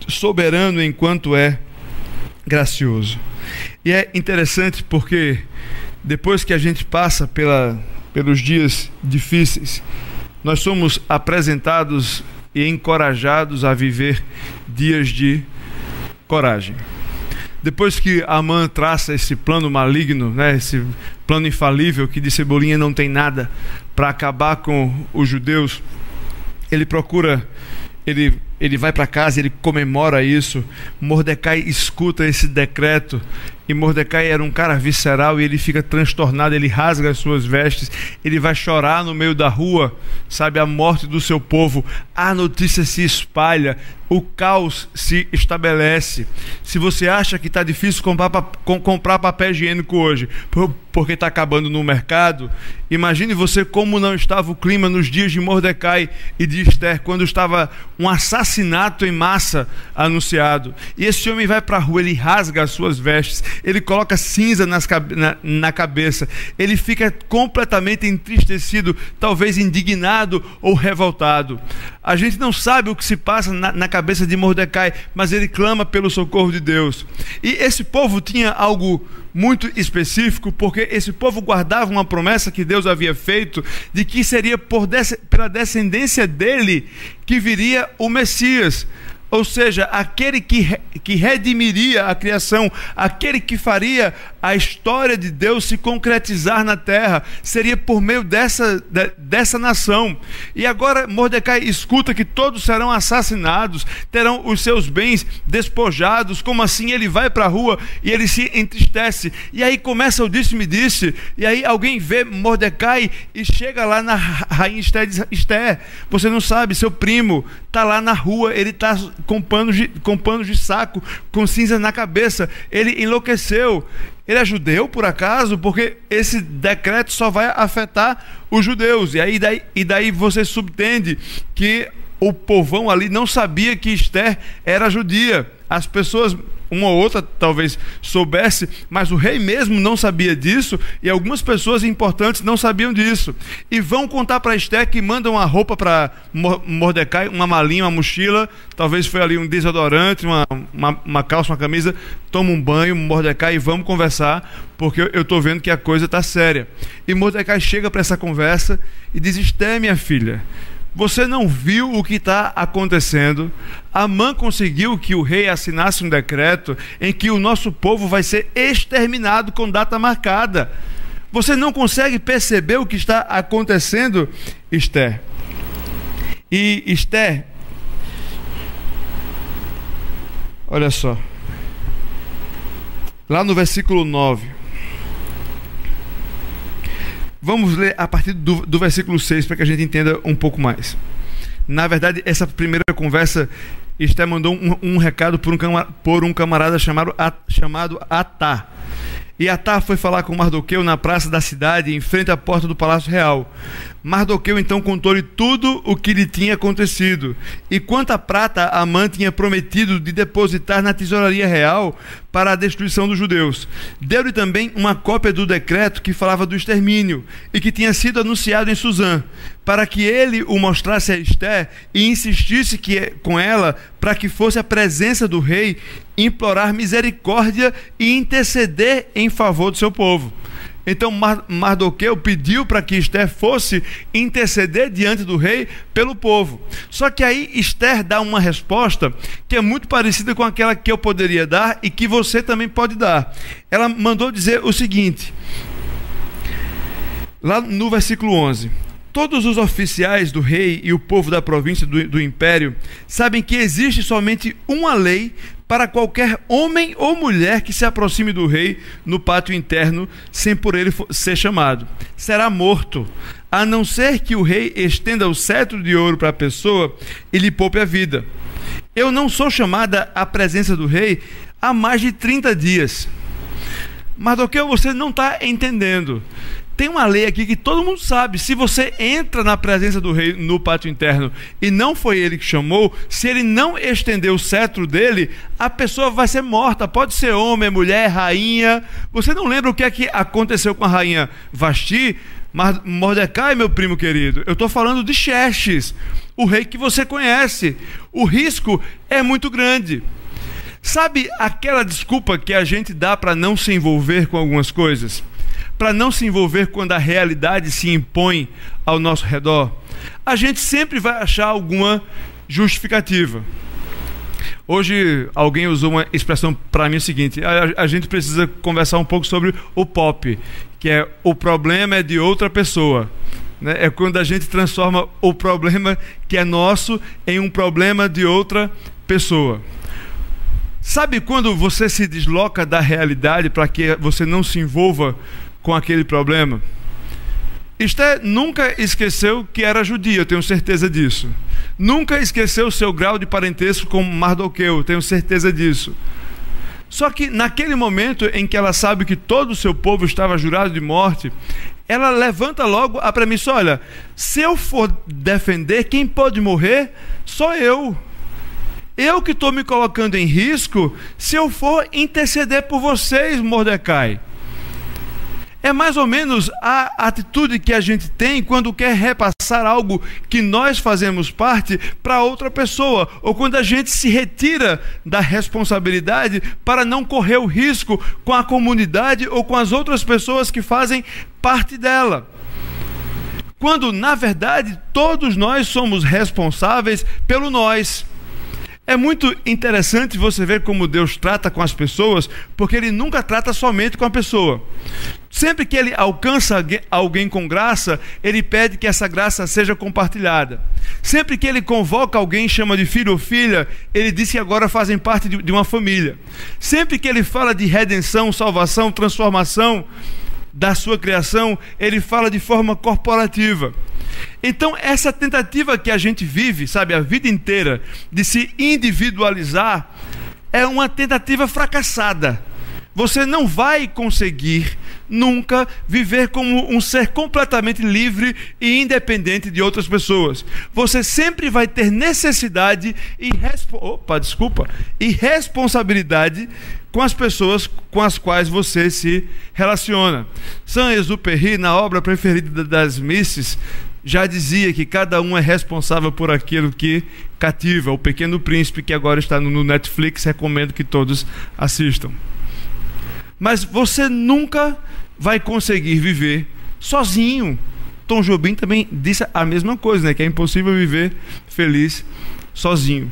soberano enquanto é gracioso. E é interessante porque depois que a gente passa pela, pelos dias difíceis, nós somos apresentados e encorajados a viver dias de coragem. Depois que Amã traça esse plano maligno, né, esse plano infalível que de Cebolinha não tem nada para acabar com os judeus, ele procura, ele, ele vai para casa, ele comemora isso. Mordecai escuta esse decreto e Mordecai era um cara visceral e ele fica transtornado, ele rasga as suas vestes, ele vai chorar no meio da rua, sabe, a morte do seu povo. A notícia se espalha, o caos se estabelece. Se você acha que está difícil comprar, comprar papel higiênico hoje, porque está acabando no mercado, imagine você como não estava o clima nos dias de Mordecai e de Esther, quando estava um assassinato assassinato em massa anunciado. E esse homem vai para a rua, ele rasga as suas vestes, ele coloca cinza nas, na, na cabeça, ele fica completamente entristecido, talvez indignado ou revoltado. A gente não sabe o que se passa na, na cabeça de Mordecai, mas ele clama pelo socorro de Deus. E esse povo tinha algo muito específico, porque esse povo guardava uma promessa que Deus havia feito de que seria por pela descendência dele que viria o Messias. Ou seja, aquele que, que redimiria a criação, aquele que faria a história de Deus se concretizar na terra, seria por meio dessa, de, dessa nação. E agora Mordecai escuta que todos serão assassinados, terão os seus bens despojados. Como assim? Ele vai para a rua e ele se entristece. E aí começa o disse-me disse, e aí alguém vê Mordecai e chega lá na rainha Esther, diz, você não sabe, seu primo está lá na rua, ele está com panos, de, com panos de saco, com cinza na cabeça. Ele enlouqueceu. Ele é judeu, por acaso? Porque esse decreto só vai afetar os judeus. E aí daí, e daí você subtende que o povão ali não sabia que Esther era judia. As pessoas uma ou outra talvez soubesse, mas o rei mesmo não sabia disso e algumas pessoas importantes não sabiam disso. E vão contar para Esté que mandam uma roupa para Mordecai, uma malinha, uma mochila, talvez foi ali um desodorante, uma, uma, uma calça, uma camisa. Toma um banho, Mordecai, e vamos conversar, porque eu estou vendo que a coisa está séria. E Mordecai chega para essa conversa e diz: Esté, minha filha. Você não viu o que está acontecendo? Amã conseguiu que o rei assinasse um decreto em que o nosso povo vai ser exterminado com data marcada. Você não consegue perceber o que está acontecendo, Esther? E Esther, olha só, lá no versículo 9. Vamos ler a partir do, do versículo 6 para que a gente entenda um pouco mais. Na verdade, essa primeira conversa, Esté mandou um, um recado por um, por um camarada chamado, chamado Atá. E Atá foi falar com Mardoqueu na praça da cidade, em frente à porta do palácio real. Mardoqueu então contou-lhe tudo o que lhe tinha acontecido. E quanta prata Amã tinha prometido de depositar na tesouraria real para a destruição dos judeus. Deu-lhe também uma cópia do decreto que falava do extermínio e que tinha sido anunciado em Suzã, para que ele o mostrasse a Esté e insistisse que, com ela para que fosse a presença do rei implorar misericórdia e interceder em favor do seu povo. Então Mardoqueu pediu para que Esther fosse interceder diante do rei pelo povo. Só que aí Esther dá uma resposta que é muito parecida com aquela que eu poderia dar e que você também pode dar. Ela mandou dizer o seguinte, lá no versículo 11: Todos os oficiais do rei e o povo da província do, do império sabem que existe somente uma lei para qualquer homem ou mulher que se aproxime do rei no pátio interno sem por ele ser chamado. Será morto, a não ser que o rei estenda o cetro de ouro para a pessoa e lhe poupe a vida. Eu não sou chamada à presença do rei há mais de 30 dias. Mardoqueu, você não está entendendo. Tem uma lei aqui que todo mundo sabe. Se você entra na presença do rei no pátio interno e não foi ele que chamou, se ele não estender o cetro dele, a pessoa vai ser morta. Pode ser homem, mulher, rainha. Você não lembra o que é que aconteceu com a rainha Vasti? Mordecai, meu primo querido, eu estou falando de Xerxes, o rei que você conhece. O risco é muito grande. Sabe aquela desculpa que a gente dá para não se envolver com algumas coisas? Para não se envolver quando a realidade se impõe ao nosso redor, a gente sempre vai achar alguma justificativa. Hoje alguém usou uma expressão para mim o seguinte: a, a, gente precisa conversar um pouco sobre o pop, que é o problema é de outra pessoa. Né? É quando a gente transforma o problema que é nosso em um problema de outra pessoa. Sabe quando você se desloca da realidade para que você não se envolva com aquele problema. Esther nunca esqueceu que era judia, eu tenho certeza disso. Nunca esqueceu seu grau de parentesco com Mardoqueu, eu tenho certeza disso. Só que naquele momento em que ela sabe que todo o seu povo estava jurado de morte, ela levanta logo a premissa: olha, se eu for defender, quem pode morrer sou eu. eu que estou me colocando em risco se eu for interceder por vocês, Mordecai. É mais ou menos a atitude que a gente tem quando quer repassar algo que nós fazemos parte para outra pessoa, ou quando a gente se retira da responsabilidade para não correr o risco com a comunidade ou com as outras pessoas que fazem parte dela. Quando, na verdade, todos nós somos responsáveis pelo nós. É muito interessante você ver como Deus trata com as pessoas, porque Ele nunca trata somente com a pessoa. Sempre que Ele alcança alguém com graça, Ele pede que essa graça seja compartilhada. Sempre que Ele convoca alguém, chama de filho ou filha, Ele diz que agora fazem parte de uma família. Sempre que Ele fala de redenção, salvação, transformação, da sua criação, ele fala de forma corporativa. Então, essa tentativa que a gente vive, sabe, a vida inteira, de se individualizar, é uma tentativa fracassada. Você não vai conseguir nunca viver como um ser completamente livre e independente de outras pessoas. Você sempre vai ter necessidade e opa, desculpa, e responsabilidade com as pessoas com as quais você se relaciona. Saint-Exupéry, na obra preferida das Misses, já dizia que cada um é responsável por aquilo que cativa. O Pequeno Príncipe, que agora está no Netflix, recomendo que todos assistam. Mas você nunca vai conseguir viver sozinho. Tom Jobim também disse a mesma coisa, né? Que é impossível viver feliz sozinho.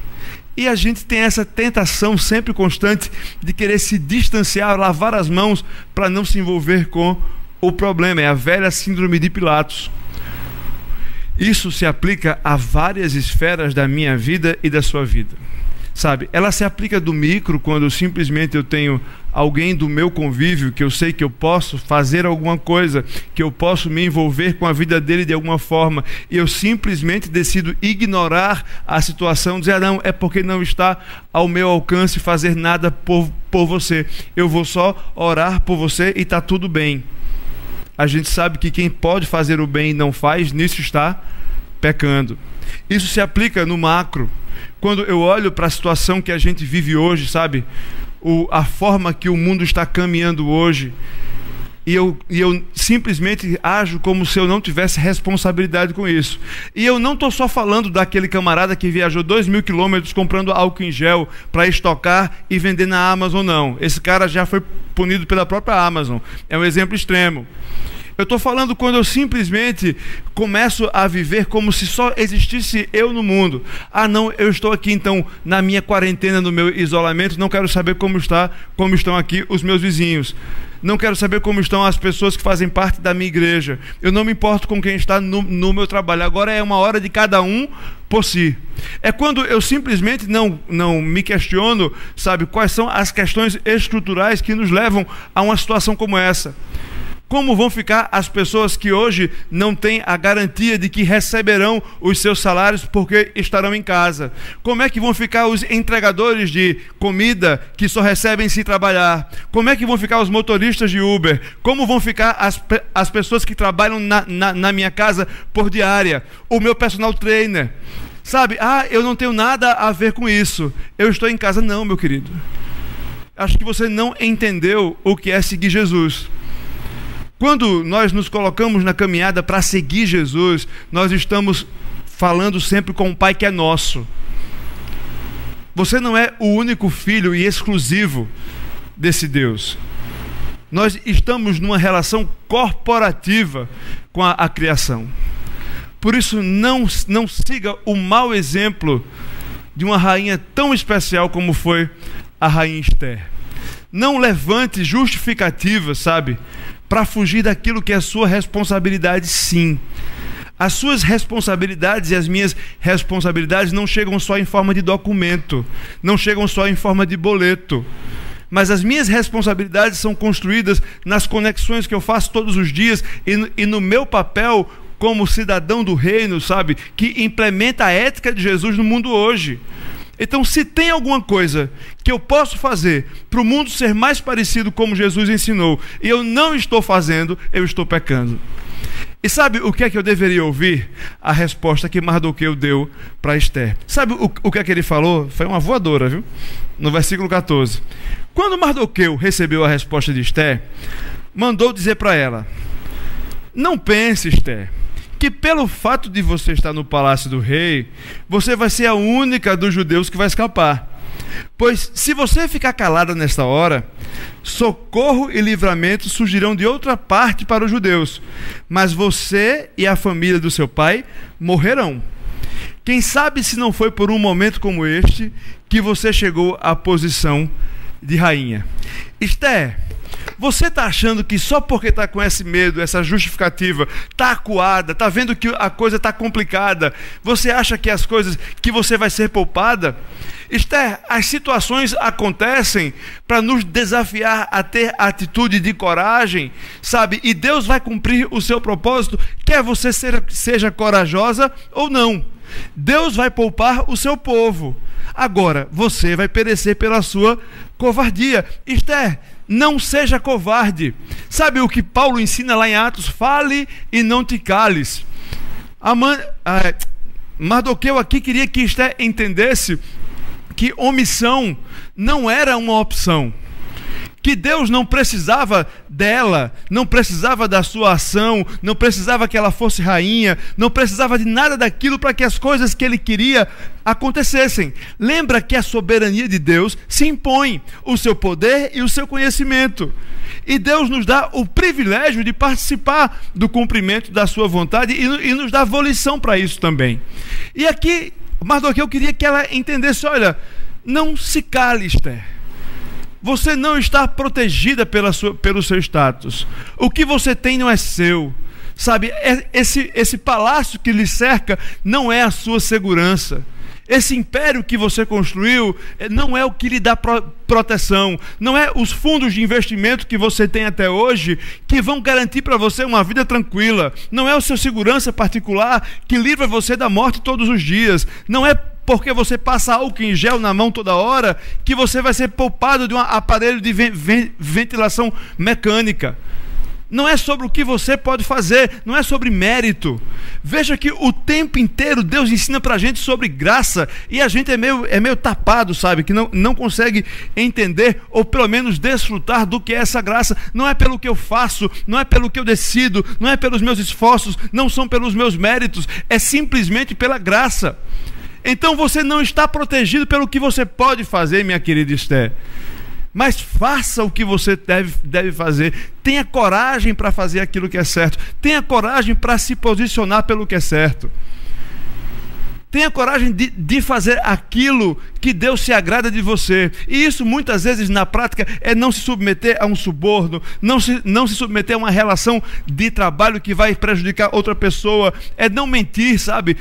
E a gente tem essa tentação sempre constante de querer se distanciar, lavar as mãos para não se envolver com o problema. É a velha síndrome de Pilatos. Isso se aplica a várias esferas da minha vida e da sua vida. Sabe, ela se aplica do micro quando simplesmente eu tenho alguém do meu convívio que eu sei que eu posso fazer alguma coisa, que eu posso me envolver com a vida dele de alguma forma, e eu simplesmente decido ignorar a situação, dizer, ah, não, é porque não está ao meu alcance fazer nada por, por você. Eu vou só orar por você e está tudo bem. A gente sabe que quem pode fazer o bem e não faz, nisso está pecando. Isso se aplica no macro. Quando eu olho para a situação que a gente vive hoje, sabe? O, a forma que o mundo está caminhando hoje, e eu, e eu simplesmente ajo como se eu não tivesse responsabilidade com isso. E eu não estou só falando daquele camarada que viajou dois mil quilômetros comprando álcool em gel para estocar e vender na Amazon, não. Esse cara já foi punido pela própria Amazon. É um exemplo extremo. Eu estou falando quando eu simplesmente começo a viver como se só existisse eu no mundo. Ah, não, eu estou aqui então na minha quarentena, no meu isolamento, não quero saber como está, como estão aqui os meus vizinhos. Não quero saber como estão as pessoas que fazem parte da minha igreja. Eu não me importo com quem está no, no meu trabalho. Agora é uma hora de cada um por si. É quando eu simplesmente não, não me questiono, sabe, quais são as questões estruturais que nos levam a uma situação como essa. Como vão ficar as pessoas que hoje não têm a garantia de que receberão os seus salários porque estarão em casa? Como é que vão ficar os entregadores de comida que só recebem se trabalhar? Como é que vão ficar os motoristas de Uber? Como vão ficar as, as pessoas que trabalham na, na, na minha casa por diária? O meu personal trainer? Sabe, ah, eu não tenho nada a ver com isso. Eu estou em casa. Não, meu querido. Acho que você não entendeu o que é seguir Jesus. Quando nós nos colocamos na caminhada para seguir Jesus, nós estamos falando sempre com o Pai que é nosso. Você não é o único filho e exclusivo desse Deus. Nós estamos numa relação corporativa com a, a criação. Por isso, não, não siga o mau exemplo de uma rainha tão especial como foi a rainha Esther. Não levante justificativas, sabe? Para fugir daquilo que é sua responsabilidade, sim. As suas responsabilidades e as minhas responsabilidades não chegam só em forma de documento, não chegam só em forma de boleto. Mas as minhas responsabilidades são construídas nas conexões que eu faço todos os dias e, no meu papel como cidadão do reino, sabe? Que implementa a ética de Jesus no mundo hoje. Então, se tem alguma coisa que eu posso fazer para o mundo ser mais parecido como Jesus ensinou, e eu não estou fazendo, eu estou pecando. E sabe o que é que eu deveria ouvir? A resposta que Mardoqueu deu para Esther. Sabe o, o que é que ele falou? Foi uma voadora, viu? No versículo 14. Quando Mardoqueu recebeu a resposta de Esther, mandou dizer para ela: Não pense, Esther, que pelo fato de você estar no palácio do rei, você vai ser a única dos judeus que vai escapar. Pois se você ficar calada nesta hora, socorro e livramento surgirão de outra parte para os judeus, mas você e a família do seu pai morrerão. Quem sabe se não foi por um momento como este que você chegou à posição de rainha. Esther, você está achando que só porque está com esse medo, essa justificativa, está acuada, está vendo que a coisa está complicada, você acha que as coisas, que você vai ser poupada? Esther, as situações acontecem para nos desafiar a ter atitude de coragem, sabe? E Deus vai cumprir o seu propósito, quer você seja, seja corajosa ou não. Deus vai poupar o seu povo. Agora, você vai perecer pela sua covardia. Esther, não seja covarde. Sabe o que Paulo ensina lá em Atos? Fale e não te cales. Man... Ah, Mardoqueu aqui queria que Esther entendesse que omissão não era uma opção que Deus não precisava dela, não precisava da sua ação, não precisava que ela fosse rainha, não precisava de nada daquilo para que as coisas que ele queria acontecessem. Lembra que a soberania de Deus se impõe, o seu poder e o seu conhecimento. E Deus nos dá o privilégio de participar do cumprimento da sua vontade e, e nos dá volição para isso também. E aqui, Mardoqueu queria que ela entendesse: olha, não se cale, Esther você não está protegida pela sua, pelo seu status. O que você tem não é seu. Sabe, é, esse, esse palácio que lhe cerca não é a sua segurança. Esse império que você construiu é, não é o que lhe dá pro, proteção, não é os fundos de investimento que você tem até hoje que vão garantir para você uma vida tranquila, não é o seu segurança particular que livra você da morte todos os dias, não é porque você passa álcool em gel na mão toda hora, que você vai ser poupado de um aparelho de ventilação mecânica. Não é sobre o que você pode fazer, não é sobre mérito. Veja que o tempo inteiro Deus ensina para a gente sobre graça e a gente é meio, é meio tapado, sabe? Que não, não consegue entender ou pelo menos desfrutar do que é essa graça. Não é pelo que eu faço, não é pelo que eu decido, não é pelos meus esforços, não são pelos meus méritos, é simplesmente pela graça. Então você não está protegido pelo que você pode fazer, minha querida Esther. Mas faça o que você deve, deve fazer. Tenha coragem para fazer aquilo que é certo. Tenha coragem para se posicionar pelo que é certo. Tenha coragem de, de, fazer aquilo que Deus se agrada de você. E isso muitas vezes na prática é não se submeter a um suborno, não se, não se submeter a uma relação de trabalho que vai prejudicar outra pessoa, é não mentir, sabe?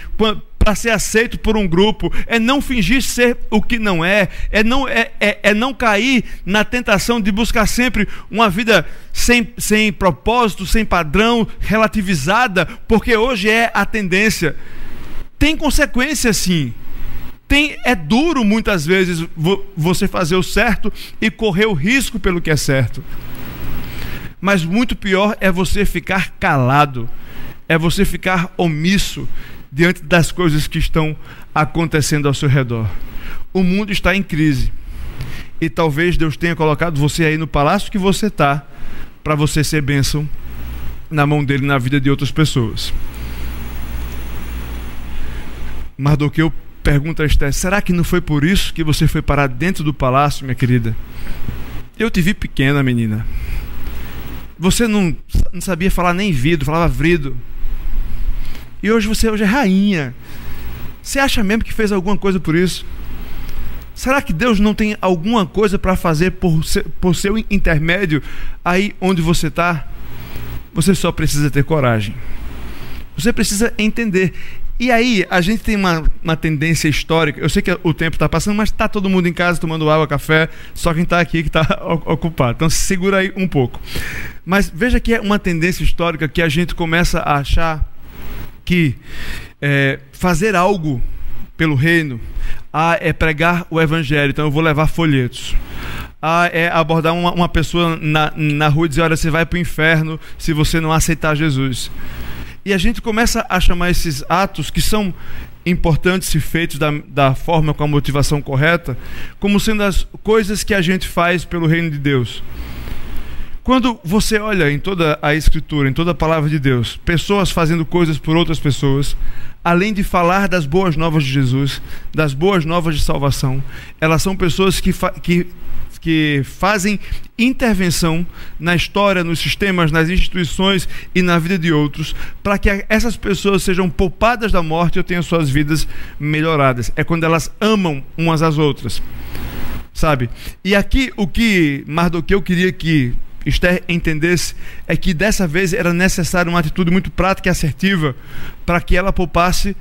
Para ser aceito por um grupo, é não fingir ser o que não é, é não, é, é, é, não cair na tentação de buscar sempre uma vida sem, sem propósito, sem padrão, relativizada, porque hoje é a tendência. Tem consequência sim. Tem, é duro muitas vezes você fazer o certo e correr o risco pelo que é certo. Mas muito pior é você ficar calado, é você ficar omisso, diante das coisas que estão acontecendo ao seu redor. O mundo está em crise. E talvez Deus tenha colocado você aí no palácio que você está, para você ser bênção na mão dele na vida de outras pessoas. Mardoqueu pergunta a Esther: será que não foi por isso que você foi parar dentro do palácio, minha querida? Eu te vi pequena, menina. Você não, não sabia falar nem vidro, falava vrido. E hoje você hoje é rainha. Você acha mesmo que fez alguma coisa por isso? Será que Deus não tem alguma coisa para fazer por, por seu intermédio aí onde você está? Você só precisa ter coragem. Você precisa entender. E aí, a gente tem uma, uma tendência histórica. Eu sei que o tempo está passando, mas está todo mundo em casa tomando água, café, só quem está aqui que está ocupado. Então, segura aí um pouco. Mas veja que é uma tendência histórica que a gente começa a achar que é, fazer algo pelo reino ah, é pregar o evangelho, então eu vou levar folhetos. Ah, é abordar uma, uma pessoa na, na rua e dizer: olha, você vai para o inferno se você não aceitar Jesus. E a gente começa a chamar esses atos que são importantes se feitos da, da forma com a motivação correta, como sendo as coisas que a gente faz pelo reino de Deus. Quando você olha em toda a Escritura, em toda a palavra de Deus, pessoas fazendo coisas por outras pessoas, além de falar das boas novas de Jesus, das boas novas de salvação, elas são pessoas que, que que fazem intervenção na história, nos sistemas, nas instituições e na vida de outros, para que essas pessoas sejam poupadas da morte ou tenham suas vidas melhoradas. É quando elas amam umas às outras. Sabe? E aqui o que Mardoqueu queria que Esther entendesse é que dessa vez era necessária uma atitude muito prática e assertiva para que ela poupasse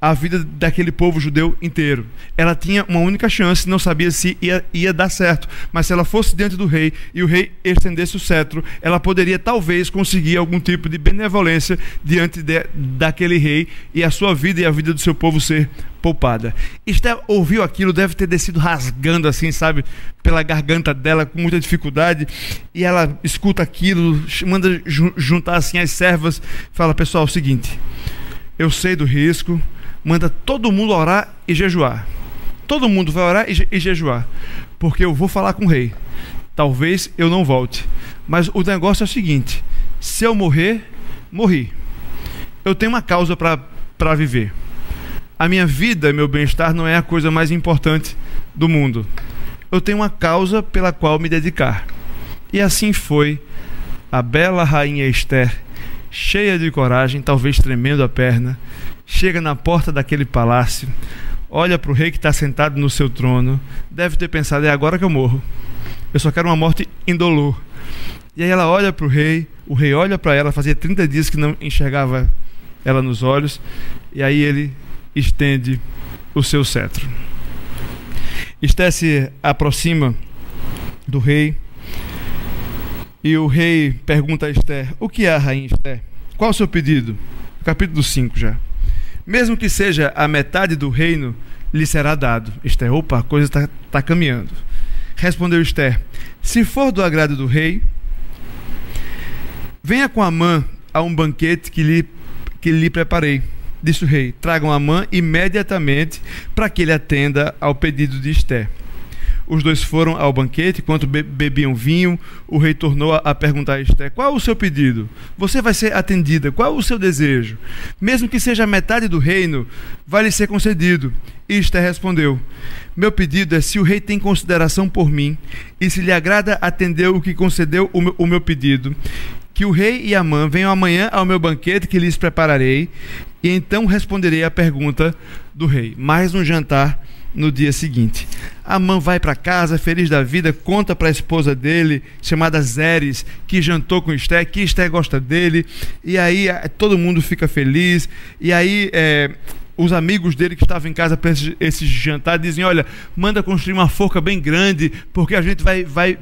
a vida daquele povo judeu inteiro. Ela tinha uma única chance, não sabia se ia, ia dar certo, mas se ela fosse diante do rei e o rei estendesse o cetro, ela poderia talvez conseguir algum tipo de benevolência diante de, daquele rei e a sua vida e a vida do seu povo ser poupada. Esther ouviu aquilo, deve ter descido rasgando assim, sabe, pela garganta dela com muita dificuldade, e ela escuta aquilo, manda juntar assim as servas, fala: "Pessoal, é o seguinte, eu sei do risco, manda todo mundo orar e jejuar. Todo mundo vai orar e, jejuar, porque eu vou falar com o rei. Talvez eu não volte, mas o negócio é o seguinte: se eu morrer, morri. Eu tenho uma causa para viver. A minha vida, meu bem-estar não é a coisa mais importante do mundo. Eu tenho uma causa pela qual me dedicar. E assim foi a bela rainha Esther, cheia de coragem, talvez tremendo a perna, chega na porta daquele palácio, olha para o rei que está sentado no seu trono, deve ter pensado: é agora que eu morro. Eu só quero uma morte indolor. E aí ela olha para o rei, o rei olha para ela, fazia 30 dias que não enxergava ela nos olhos, e aí ele estende o seu cetro. Esté se aproxima do rei, e o rei pergunta a Esther: O que é, rainha Esther? Qual o seu pedido? Capítulo 5 já. Mesmo que seja a metade do reino, lhe será dado. Esther, opa, a coisa está tá caminhando. Respondeu Esther: Se for do agrado do rei, venha com a mãe a um banquete que lhe, que lhe preparei. Disse o rei: Tragam a mãe imediatamente para que ele atenda ao pedido de Esther. Os dois foram ao banquete, enquanto bebiam vinho, o rei tornou a perguntar a Esther: Qual o seu pedido? Você vai ser atendida. Qual o seu desejo? Mesmo que seja metade do reino, vai lhe ser concedido. E respondeu: Meu pedido é se o rei tem consideração por mim, e se lhe agrada atender o que concedeu o meu, o meu pedido, que o rei e a mãe venham amanhã ao meu banquete que lhes prepararei, e então responderei à pergunta do rei. Mais um jantar no dia seguinte. Amã vai para casa, feliz da vida, conta para a esposa dele, chamada Zeres, que jantou com Esté, que Esté gosta dele, e aí eh, todo mundo fica feliz, e aí é, os amigos dele que estavam em casa para esse, esse, jantar dizem: Olha, manda construir uma forca bem grande, porque a gente vai, vai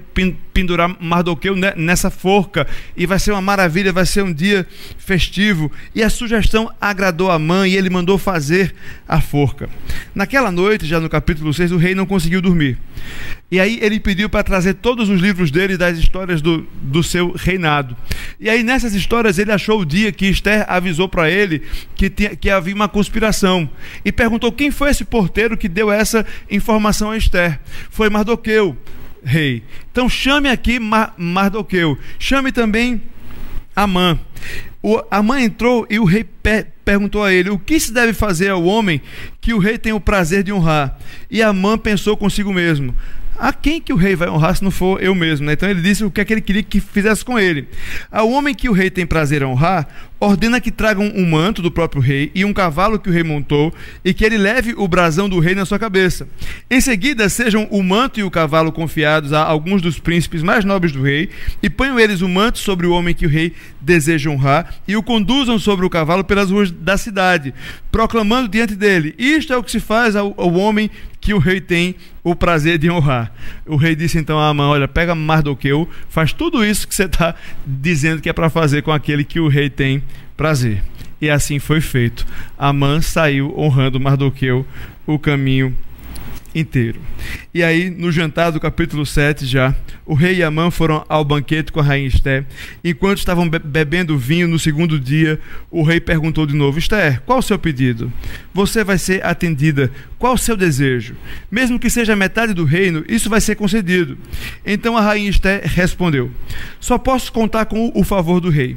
pendurar Mardoqueu nessa forca e vai ser uma maravilha, vai ser um dia festivo. E a sugestão agradou a mãe e ele mandou fazer a forca. Naquela noite, já no capítulo 6, o rei não conseguiu dormir. E aí ele pediu para trazer todos os livros dele das histórias do, do seu reinado. E aí nessas histórias ele achou o dia que Esther avisou para ele que, tinha, que havia uma conspiração. E perguntou quem foi esse porteiro que deu essa informação a Esther. Foi Mardoqueu, rei. Então chame aqui Mar Mardoqueu. Chame também Amã. O, Amã entrou e o rei pe perguntou a ele: O que se deve fazer ao homem que o rei tem o prazer de honrar? E Amã pensou consigo mesmo: a quem que o rei vai honrar se não for eu mesmo? Né? Então ele disse o que é que ele queria que fizesse com ele. Ao homem que o rei tem prazer a honrar, ordena que tragam um manto do próprio rei e um cavalo que o rei montou, e que ele leve o brasão do rei na sua cabeça. Em seguida, sejam o manto e o cavalo confiados a alguns dos príncipes mais nobres do rei, e ponham eles o manto sobre o homem que o rei deseja honrar, e o conduzam sobre o cavalo pelas ruas da cidade, proclamando diante dele: Isto é o que se faz ao, ao homem que o rei tem o prazer de honrar. O rei disse então a Amã: Olha, pega Mardoqueu, faz tudo isso que você está dizendo que é para fazer com aquele que o rei tem prazer. E assim foi feito. Amã saiu honrando Mardoqueu o caminho inteiro. E aí, no jantar do capítulo 7 já, o rei e Amã foram ao banquete com a rainha Esther. Enquanto estavam bebendo vinho no segundo dia, o rei perguntou de novo: Esther, qual o seu pedido? Você vai ser atendida. Qual o seu desejo? Mesmo que seja metade do reino, isso vai ser concedido. Então a rainha Esther respondeu: Só posso contar com o favor do rei.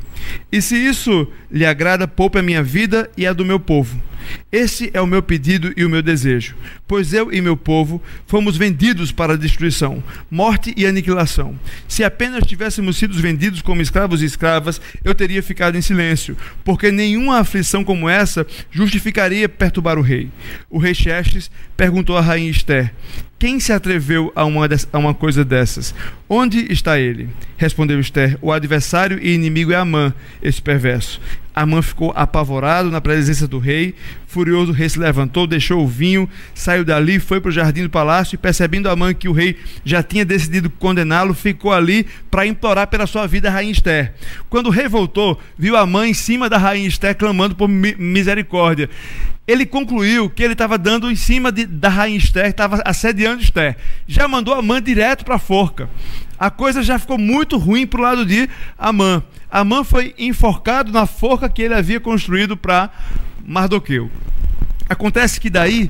E se isso lhe agrada, poupe a minha vida e a do meu povo. Esse é o meu pedido e o meu desejo, pois eu e meu povo fomos vendidos para destruição, morte e aniquilação. Se apenas tivéssemos sido vendidos como escravos e escravas, eu teria ficado em silêncio, porque nenhuma aflição como essa justificaria perturbar o rei. O rei Xerxes perguntou à rainha Esther: quem se atreveu a uma, a uma coisa dessas? Onde está ele? Respondeu Esther: O adversário e inimigo é Amã, esse perverso. Amã ficou apavorado na presença do rei. Furioso, o rei se levantou, deixou o vinho, saiu dali, foi para o jardim do palácio e, percebendo Amã que o rei já tinha decidido condená-lo, ficou ali para implorar pela sua vida a rainha Esther. Quando o rei voltou, viu Amã em cima da rainha Esther clamando por misericórdia. Ele concluiu que ele estava dando em cima de, da rainha Esther, estava assediando Esther. Já mandou Amã direto para a forca. A coisa já ficou muito ruim para o lado de Amã. Amã foi enforcado na forca que ele havia construído para Mardoqueu. Acontece que daí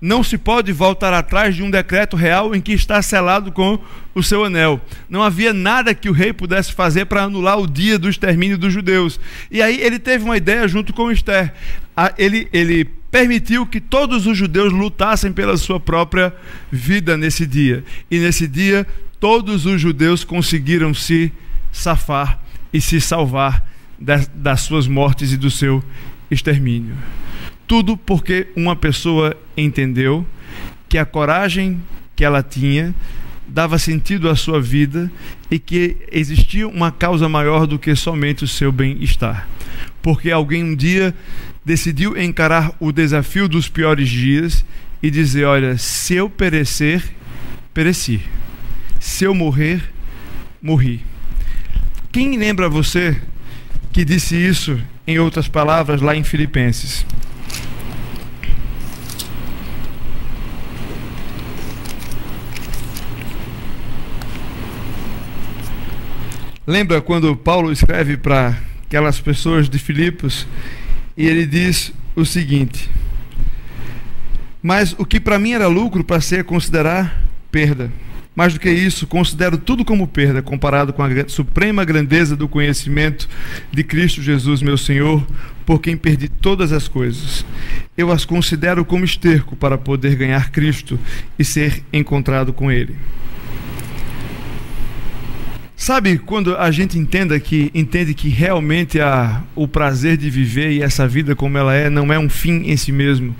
não se pode voltar atrás de um decreto real em que está selado com o seu anel. Não havia nada que o rei pudesse fazer para anular o dia do extermínio dos judeus. E aí ele teve uma ideia junto com Esther. Ele, ele permitiu que todos os judeus lutassem pela sua própria vida nesse dia. E nesse dia, todos os judeus conseguiram se safar e se salvar das, das suas mortes e do seu extermínio. Tudo porque uma pessoa entendeu que a coragem que ela tinha dava sentido à sua vida e que existia uma causa maior do que somente o seu bem-estar. Porque alguém um dia decidiu encarar o desafio dos piores dias e dizer: Olha, se eu perecer, pereci. Se eu morrer, morri. Quem lembra você que disse isso em outras palavras lá em Filipenses? Lembra quando Paulo escreve para aquelas pessoas de Filipos e ele diz o seguinte: Mas o que para mim era lucro, passei a considerar perda mais do que isso, considero tudo como perda comparado com a suprema grandeza do conhecimento de Cristo Jesus, meu Senhor, por quem perdi todas as coisas. Eu as considero como esterco para poder ganhar Cristo e ser encontrado com Ele. Sabe quando a gente entenda que, entende que realmente a, o prazer de viver e essa vida como ela é não é um fim em si mesmo,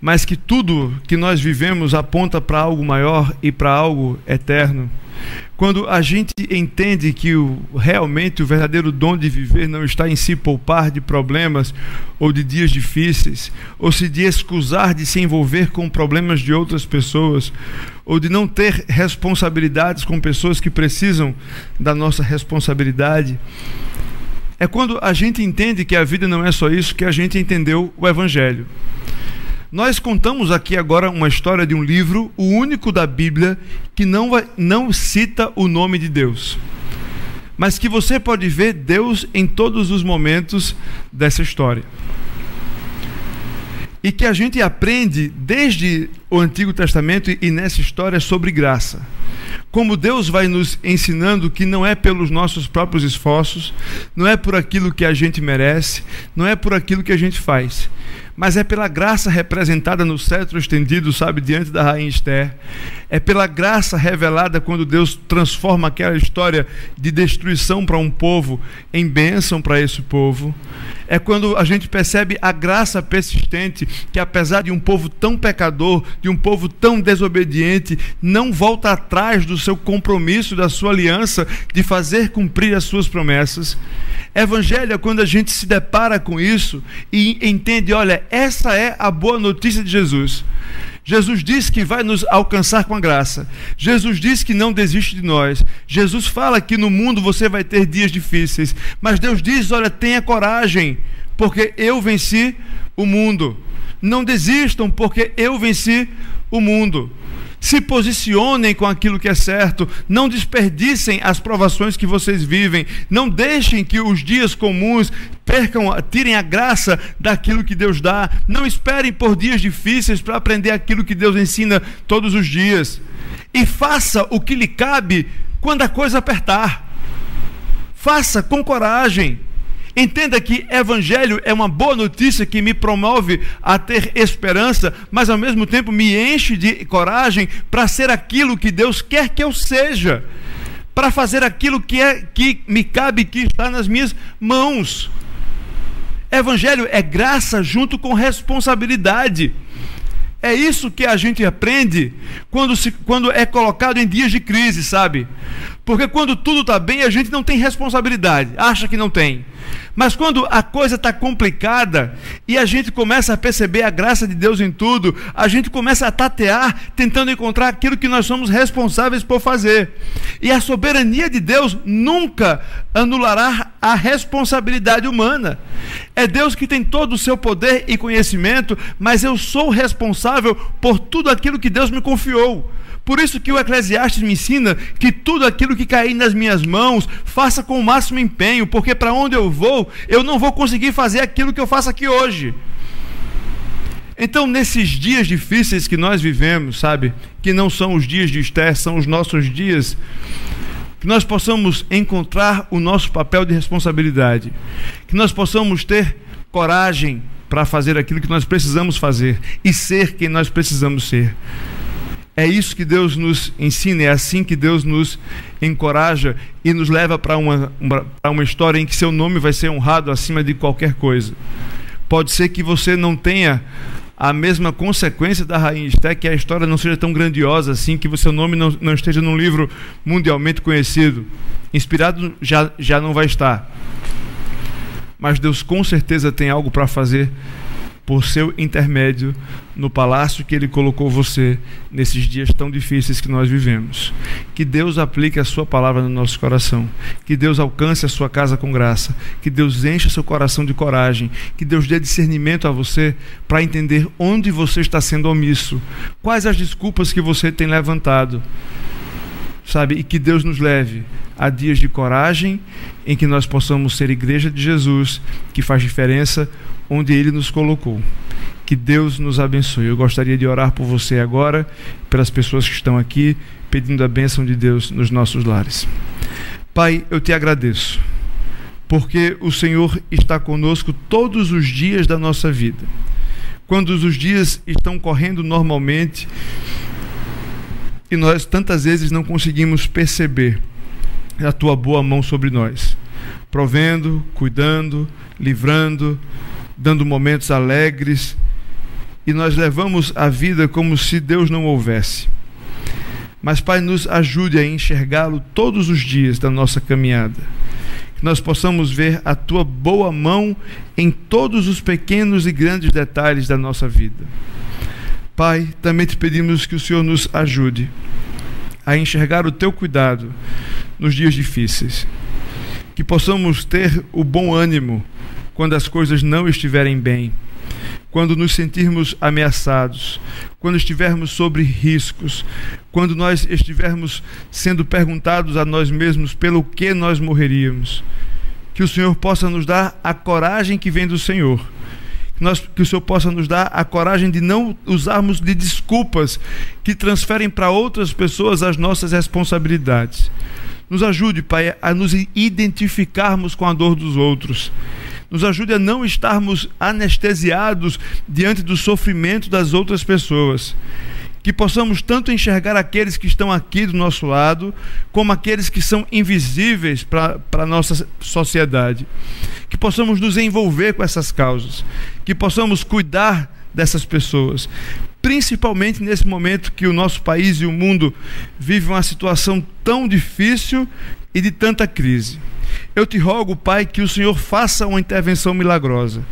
mas que tudo que nós vivemos aponta para algo maior e para algo eterno. Quando a gente entende que o, realmente o verdadeiro dom de viver não está em se poupar de problemas ou de dias difíceis, ou se de de se envolver com problemas de outras pessoas, ou de não ter responsabilidades com pessoas que precisam da nossa responsabilidade, é quando a gente entende que a vida não é só isso que a gente entendeu o Evangelho. Nós contamos aqui agora uma história de um livro, o único da Bíblia, que não, vai, não cita o nome de Deus. Mas que você pode ver Deus em todos os momentos dessa história. E que a gente aprende desde o Antigo Testamento e nessa história sobre graça como Deus vai nos ensinando que não é pelos nossos próprios esforços, não é por aquilo que a gente merece, não é por aquilo que a gente faz, mas é pela graça representada no cetro estendido, sabe, diante da rainha Esther. É pela graça revelada quando Deus transforma aquela história de destruição para um povo em bênção para esse povo. É quando a gente percebe a graça persistente que, apesar de um povo tão pecador, de um povo tão desobediente, não volta atrás do seu compromisso, da sua aliança de fazer cumprir as suas promessas. Evangelho é quando a gente se depara com isso e entende: olha, essa é a boa notícia de Jesus. Jesus diz que vai nos alcançar com a graça. Jesus diz que não desiste de nós. Jesus fala que no mundo você vai ter dias difíceis. Mas Deus diz: olha, tenha coragem, porque eu venci o mundo. Não desistam, porque eu venci o mundo. Se posicionem com aquilo que é certo, não desperdicem as provações que vocês vivem, não deixem que os dias comuns percam, tirem a graça daquilo que Deus dá, não esperem por dias difíceis para aprender aquilo que Deus ensina todos os dias. E faça o que lhe cabe quando a coisa apertar. Faça com coragem. Entenda que evangelho é uma boa notícia que me promove a ter esperança, mas ao mesmo tempo me enche de coragem para ser aquilo que Deus quer que eu seja, para fazer aquilo que é que me cabe que está nas minhas mãos. Evangelho é graça junto com responsabilidade. É isso que a gente aprende quando, se, quando é colocado em dias de crise, sabe? Porque quando tudo está bem, a gente não tem responsabilidade, acha que não tem. Mas quando a coisa está complicada e a gente começa a perceber a graça de Deus em tudo, a gente começa a tatear, tentando encontrar aquilo que nós somos responsáveis por fazer. E a soberania de Deus nunca anulará a responsabilidade humana. É Deus que tem todo o seu poder e conhecimento, mas eu sou responsável por tudo aquilo que Deus me confiou. Por isso que o Eclesiastes me ensina que tudo aquilo que cair nas minhas mãos, faça com o máximo empenho, porque para onde eu vou, eu não vou conseguir fazer aquilo que eu faço aqui hoje. Então, nesses dias difíceis que nós vivemos, sabe, que não são os dias de Esther, são os nossos dias, que nós possamos encontrar o nosso papel de responsabilidade, que nós possamos ter coragem para fazer aquilo que nós precisamos fazer e ser quem nós precisamos ser. É isso que Deus nos ensina, é assim que Deus nos encoraja e nos leva para uma, uma, história em que seu nome vai ser honrado acima de qualquer coisa. Pode ser que você não tenha a mesma consequência da Rainha Esté, que a história não seja tão grandiosa assim, que o seu nome não, não esteja num livro mundialmente conhecido. Inspirado já, já não vai estar. Mas Deus com certeza tem algo para fazer por seu intermédio no palácio que ele colocou você nesses dias tão difíceis que nós vivemos. Que Deus aplique a sua palavra no nosso coração, que Deus alcance a sua casa com graça, que Deus encha seu coração de coragem, que Deus dê discernimento a você para entender onde você está sendo omisso, quais as desculpas que você tem levantado. Sabe, e que Deus nos leve a dias de coragem em que nós possamos ser igreja de Jesus, que faz diferença onde Ele nos colocou. Que Deus nos abençoe. Eu gostaria de orar por você agora, pelas pessoas que estão aqui, pedindo a bênção de Deus nos nossos lares. Pai, eu te agradeço, porque o Senhor está conosco todos os dias da nossa vida. Quando os dias estão correndo normalmente e nós tantas vezes não conseguimos perceber a tua boa mão sobre nós, provendo, cuidando, livrando, dando momentos alegres, e nós levamos a vida como se Deus não houvesse. Mas, Pai, nos ajude a enxergá-lo todos os dias da nossa caminhada. Que nós possamos ver a tua boa mão em todos os pequenos e grandes detalhes da nossa vida. Pai, também te pedimos que o Senhor nos ajude a enxergar o teu cuidado nos dias difíceis. Que possamos ter o bom ânimo quando as coisas não estiverem bem, quando nos sentirmos ameaçados, quando estivermos sobre riscos, quando nós estivermos sendo perguntados a nós mesmos pelo que nós morreríamos. Que o Senhor possa nos dar a coragem que vem do Senhor. Que, nós, que o Senhor possa nos dar a coragem de não usarmos de desculpas que transferem para outras pessoas as nossas responsabilidades. Nos ajude, Pai, a nos identificarmos com a dor dos outros nos ajude a não estarmos anestesiados diante do sofrimento das outras pessoas. Que possamos tanto enxergar aqueles que estão aqui do nosso lado, como aqueles que são invisíveis para a nossa sociedade. Que possamos nos envolver com essas causas. Que possamos cuidar dessas pessoas. Principalmente nesse momento que o nosso país e o mundo vivem uma situação tão difícil e de tanta crise. Eu te rogo, Pai, que o Senhor faça uma intervenção milagrosa.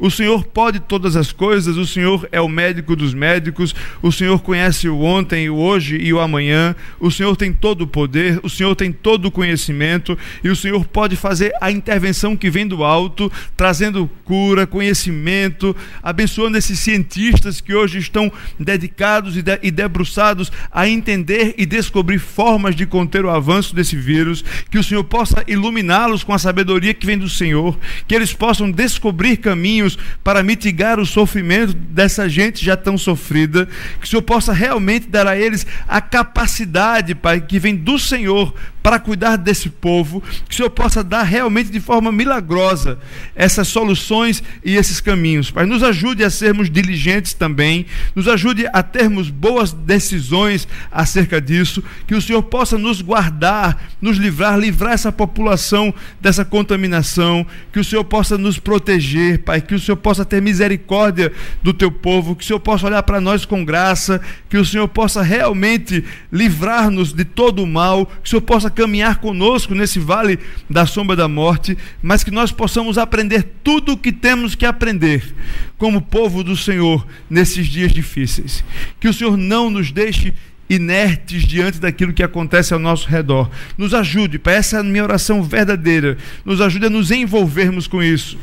O Senhor pode todas as coisas, o Senhor é o médico dos médicos, o Senhor conhece o ontem, o hoje e o amanhã, o Senhor tem todo o poder, o Senhor tem todo o conhecimento e o Senhor pode fazer a intervenção que vem do alto, trazendo cura, conhecimento, abençoando esses cientistas que hoje estão dedicados e, de, e debruçados a entender e descobrir formas de conter o avanço desse vírus, que o Senhor possa iluminá-los com a sabedoria que vem do Senhor, que eles possam descobrir caminhos para mitigar o sofrimento dessa gente já tão sofrida, que o Senhor possa realmente dar a eles a capacidade, Pai, que vem do Senhor para cuidar desse povo, que o Senhor possa dar realmente de forma milagrosa essas soluções e esses caminhos. Pai, nos ajude a sermos diligentes também, nos ajude a termos boas decisões acerca disso, que o Senhor possa nos guardar, nos livrar, livrar essa população dessa contaminação, que o Senhor possa nos proteger, Pai, que o Senhor possa ter misericórdia do teu povo, que o Senhor possa olhar para nós com graça, que o Senhor possa realmente livrar-nos de todo o mal, que o Senhor possa caminhar conosco nesse vale da sombra da morte, mas que nós possamos aprender tudo o que temos que aprender como povo do Senhor nesses dias difíceis. Que o Senhor não nos deixe inertes diante daquilo que acontece ao nosso redor. Nos ajude, Pai, essa é a minha oração verdadeira. Nos ajude a nos envolvermos com isso.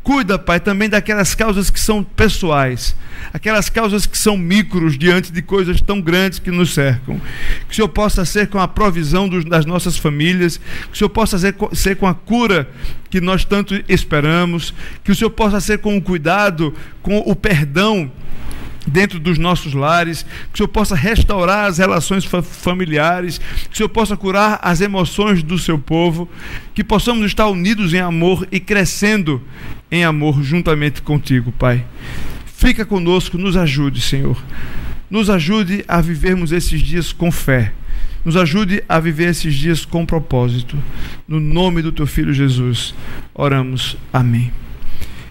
Cuida, Pai, também daquelas causas que são pessoais, aquelas causas que são micros diante de coisas tão grandes que nos cercam. Que o Senhor possa ser com a provisão dos, das nossas famílias, que o Senhor possa ser, ser com a cura que nós tanto esperamos, que o Senhor possa ser com o cuidado, com o perdão dentro dos nossos lares, que o Senhor possa restaurar as relações familiares, que o Senhor possa curar as emoções do seu povo, que possamos estar unidos em amor e crescendo em amor juntamente contigo, Pai. Fica conosco, nos ajude, Senhor. Nos ajude a vivermos esses dias com fé. Nos ajude a viver esses dias com propósito. No nome do teu filho Jesus, oramos. Amém.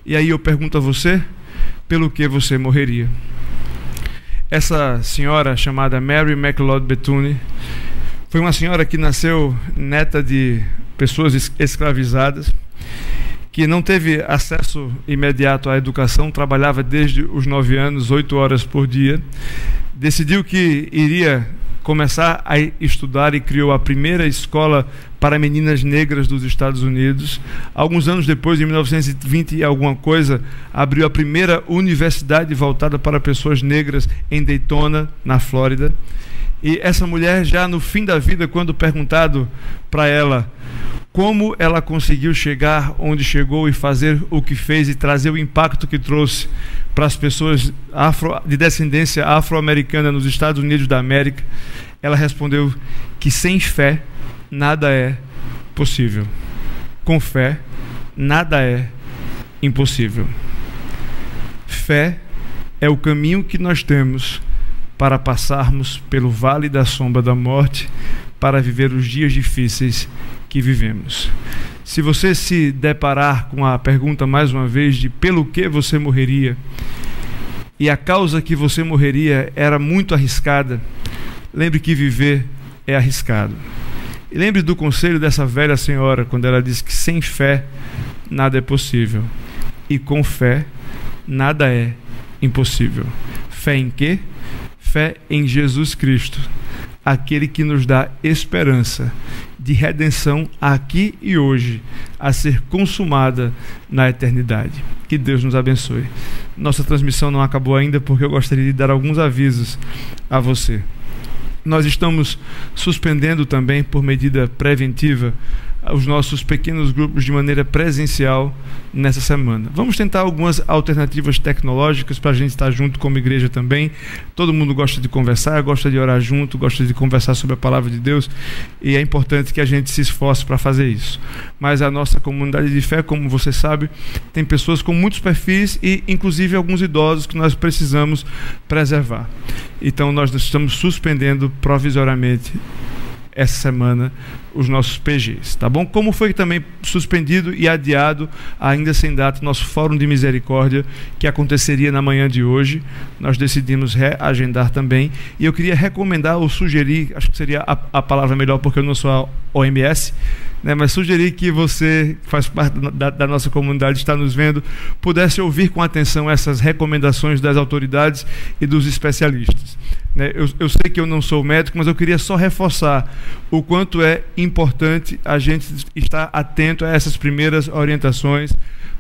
E aí eu pergunto a você, pelo que você morreria? Essa senhora chamada Mary McLeod Bethune foi uma senhora que nasceu neta de pessoas escravizadas, que não teve acesso imediato à educação, trabalhava desde os nove anos, oito horas por dia, decidiu que iria começar a estudar e criou a primeira escola para meninas negras dos Estados Unidos. Alguns anos depois, em 1920 e alguma coisa, abriu a primeira universidade voltada para pessoas negras em Daytona, na Flórida. E essa mulher, já no fim da vida, quando perguntado para ela como ela conseguiu chegar onde chegou e fazer o que fez e trazer o impacto que trouxe para as pessoas afro, de descendência afro-americana nos Estados Unidos da América, ela respondeu que sem fé nada é possível. Com fé nada é impossível. Fé é o caminho que nós temos para passarmos pelo vale da sombra da morte, para viver os dias difíceis que vivemos. Se você se deparar com a pergunta mais uma vez de pelo que você morreria, e a causa que você morreria era muito arriscada, lembre que viver é arriscado. E lembre do conselho dessa velha senhora quando ela diz que sem fé nada é possível e com fé nada é impossível. Fé em quê? Fé em Jesus Cristo, aquele que nos dá esperança de redenção aqui e hoje, a ser consumada na eternidade. Que Deus nos abençoe. Nossa transmissão não acabou ainda porque eu gostaria de dar alguns avisos a você. Nós estamos suspendendo também, por medida preventiva, os nossos pequenos grupos de maneira presencial nessa semana. Vamos tentar algumas alternativas tecnológicas para a gente estar junto como igreja também. Todo mundo gosta de conversar, gosta de orar junto, gosta de conversar sobre a palavra de Deus e é importante que a gente se esforce para fazer isso. Mas a nossa comunidade de fé, como você sabe, tem pessoas com muitos perfis e inclusive alguns idosos que nós precisamos preservar. Então nós estamos suspendendo provisoriamente essa semana os nossos PGs, tá bom? Como foi também suspendido e adiado, ainda sem data, nosso Fórum de Misericórdia, que aconteceria na manhã de hoje, nós decidimos reagendar também. E eu queria recomendar ou sugerir, acho que seria a, a palavra melhor porque eu não sou a OMS, né, mas sugerir que você, que faz parte da, da nossa comunidade, está nos vendo, pudesse ouvir com atenção essas recomendações das autoridades e dos especialistas. Né? Eu, eu, sei que eu não sou médico, mas eu queria só reforçar o quanto é importante a gente estar atento a essas primeiras orientações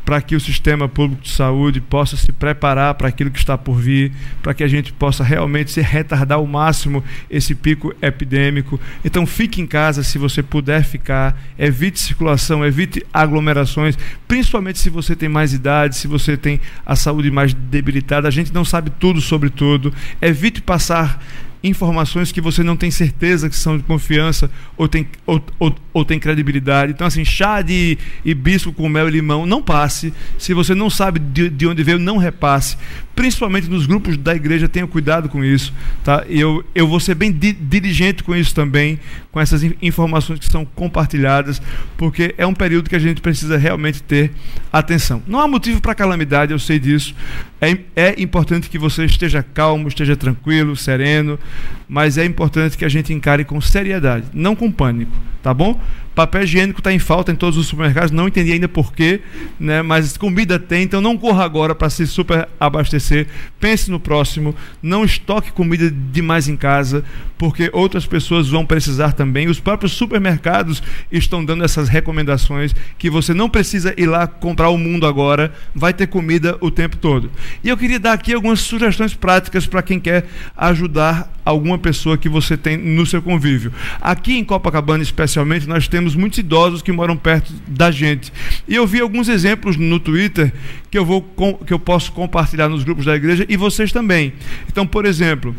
para que o sistema público de saúde possa se preparar para aquilo que está por vir, para que a gente possa realmente se retardar ao máximo esse pico epidêmico. Então fique em casa se você puder ficar, evite circulação, evite aglomerações, principalmente se você tem mais idade, se você tem a saúde mais debilitada. A gente não sabe tudo sobre tudo. Evite passar informações que você não tem certeza que são de confiança ou tem, ou, ou, ou tem credibilidade. Então, assim, chá de hibisco com mel e limão, não passe. Se você não sabe de, de onde veio, não repasse. Principalmente nos grupos da igreja, tenha cuidado com isso. Tá? Eu, eu vou ser bem di, diligente com isso também, com essas informações que são compartilhadas, porque é um período que a gente precisa realmente ter atenção. Não há motivo para calamidade, eu sei disso. É, é importante que você esteja calmo, esteja tranquilo, sereno, mas é importante que a gente encare com seriedade, não com pânico, tá bom? Papel higiênico está em falta em todos os supermercados, não entendi ainda porquê, né? mas comida tem, então não corra agora para se super abastecer. Pense no próximo, não estoque comida demais em casa, porque outras pessoas vão precisar também. Os próprios supermercados estão dando essas recomendações que você não precisa ir lá comprar o mundo agora, vai ter comida o tempo todo. E eu queria dar aqui algumas sugestões práticas para quem quer ajudar alguma pessoa que você tem no seu convívio. Aqui em Copacabana, especialmente, nós temos muitos idosos que moram perto da gente. E eu vi alguns exemplos no Twitter que eu, vou, que eu posso compartilhar nos grupos da igreja e vocês também. Então, por exemplo,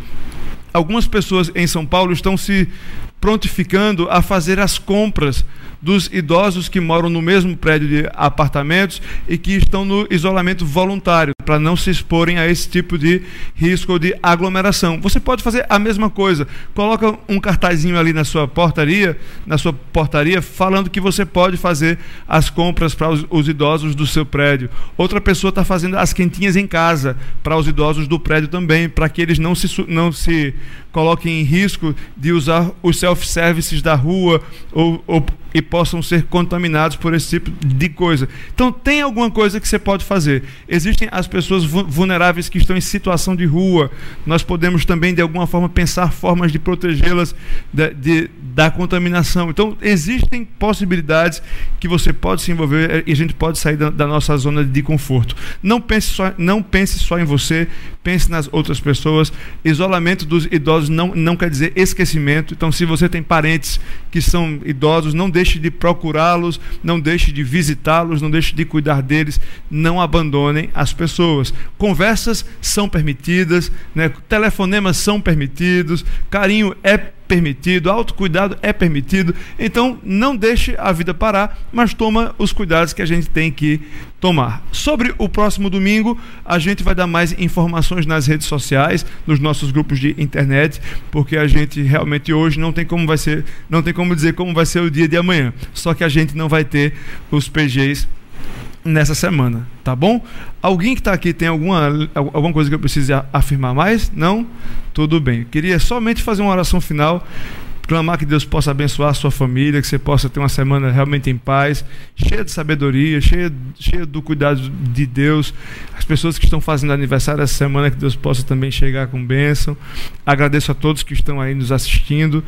algumas pessoas em São Paulo estão se prontificando a fazer as compras dos idosos que moram no mesmo prédio de apartamentos e que estão no isolamento voluntário, para não se exporem a esse tipo de risco de aglomeração. Você pode fazer a mesma coisa. Coloca um cartazinho ali na sua portaria, na sua portaria, falando que você pode fazer as compras para os, os idosos do seu prédio. Outra pessoa está fazendo as quentinhas em casa para os idosos do prédio também, para que eles não se, não se coloquem em risco de usar os self-services da rua ou, ou e possam ser contaminados por esse tipo de coisa. Então, tem alguma coisa que você pode fazer. Existem as pessoas vulneráveis que estão em situação de rua. Nós podemos também, de alguma forma, pensar formas de protegê-las da contaminação. Então, existem possibilidades que você pode se envolver eh, e a gente pode sair da, da nossa zona de conforto. Não pense, só, não pense só em você, pense nas outras pessoas. Isolamento dos idosos não, não quer dizer esquecimento. Então, se você tem parentes que são idosos, não deixe deixe de procurá-los, não deixe de visitá-los, não deixe de cuidar deles, não abandonem as pessoas. Conversas são permitidas, né? telefonemas são permitidos, carinho é permitido, autocuidado é permitido. Então, não deixe a vida parar, mas toma os cuidados que a gente tem que tomar. Sobre o próximo domingo, a gente vai dar mais informações nas redes sociais, nos nossos grupos de internet, porque a gente realmente hoje não tem como vai ser, não tem como dizer como vai ser o dia de amanhã. Só que a gente não vai ter os PGs nessa semana, tá bom? Alguém que está aqui tem alguma, alguma coisa que eu precise afirmar mais? Não? Tudo bem. queria somente fazer uma oração final clamar que Deus possa abençoar a sua família, que você possa ter uma semana realmente em paz, cheia de sabedoria, cheia, cheia do cuidado de Deus. As pessoas que estão fazendo aniversário essa semana, que Deus possa também chegar com bênção. Agradeço a todos que estão aí nos assistindo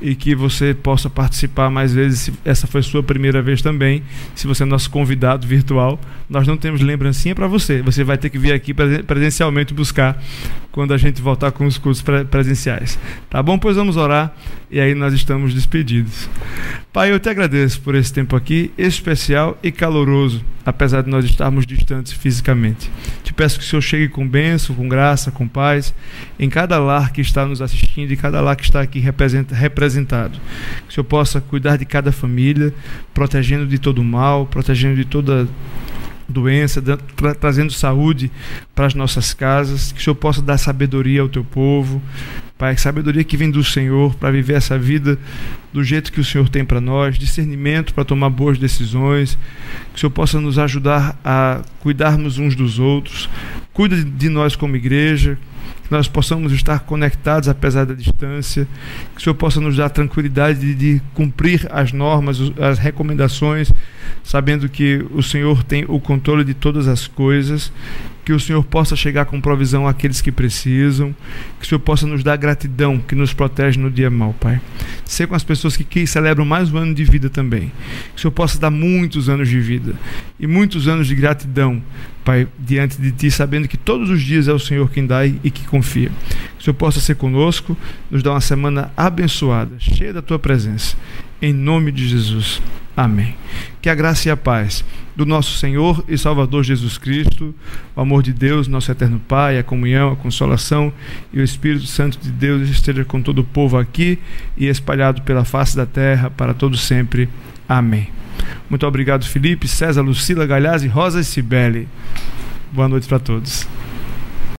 e que você possa participar mais vezes. Essa foi sua primeira vez também, se você é nosso convidado virtual, nós não temos lembrancinha para você. Você vai ter que vir aqui presencialmente buscar quando a gente voltar com os cursos presenciais. Tá bom? Pois vamos orar e aí nós estamos despedidos. Pai, eu te agradeço por esse tempo aqui, especial e caloroso, apesar de nós estarmos distantes fisicamente. Te peço que o Senhor chegue com bênção, com graça, com paz, em cada lar que está nos assistindo e cada lar que está aqui representado. Que o Senhor possa cuidar de cada família, protegendo de todo mal, protegendo de toda doença, tra trazendo saúde para as nossas casas, que o Senhor possa dar sabedoria ao teu povo, Pai, sabedoria que vem do Senhor para viver essa vida do jeito que o Senhor tem para nós, discernimento para tomar boas decisões, que o Senhor possa nos ajudar a cuidarmos uns dos outros, Cuida de nós como igreja, que nós possamos estar conectados apesar da distância, que o Senhor possa nos dar tranquilidade de, de, cumprir as normas, as recomendações, sabendo que o Senhor tem o controle de todas as coisas, que o Senhor possa chegar com provisão àqueles que precisam, que o Senhor possa nos dar gratidão que nos protege no dia mal, Pai. Ser com as pessoas que, que celebram mais um ano de vida também. Que o Senhor possa dar muitos anos de vida e muitos anos de gratidão, Pai, diante de Ti, sabendo que todos os dias é o Senhor quem dá e que confia. Que o Senhor possa ser conosco, nos dar uma semana abençoada, cheia da Tua presença. Em nome de Jesus. Amém. Que a graça e a paz do nosso Senhor e Salvador Jesus Cristo, o amor de Deus, nosso eterno Pai, a comunhão, a consolação e o Espírito Santo de Deus esteja com todo o povo aqui e espalhado pela face da terra para todo sempre. Amém. Muito obrigado, Felipe, César, Lucila, Galhaz, Rosa e Cibele. Boa noite para todos.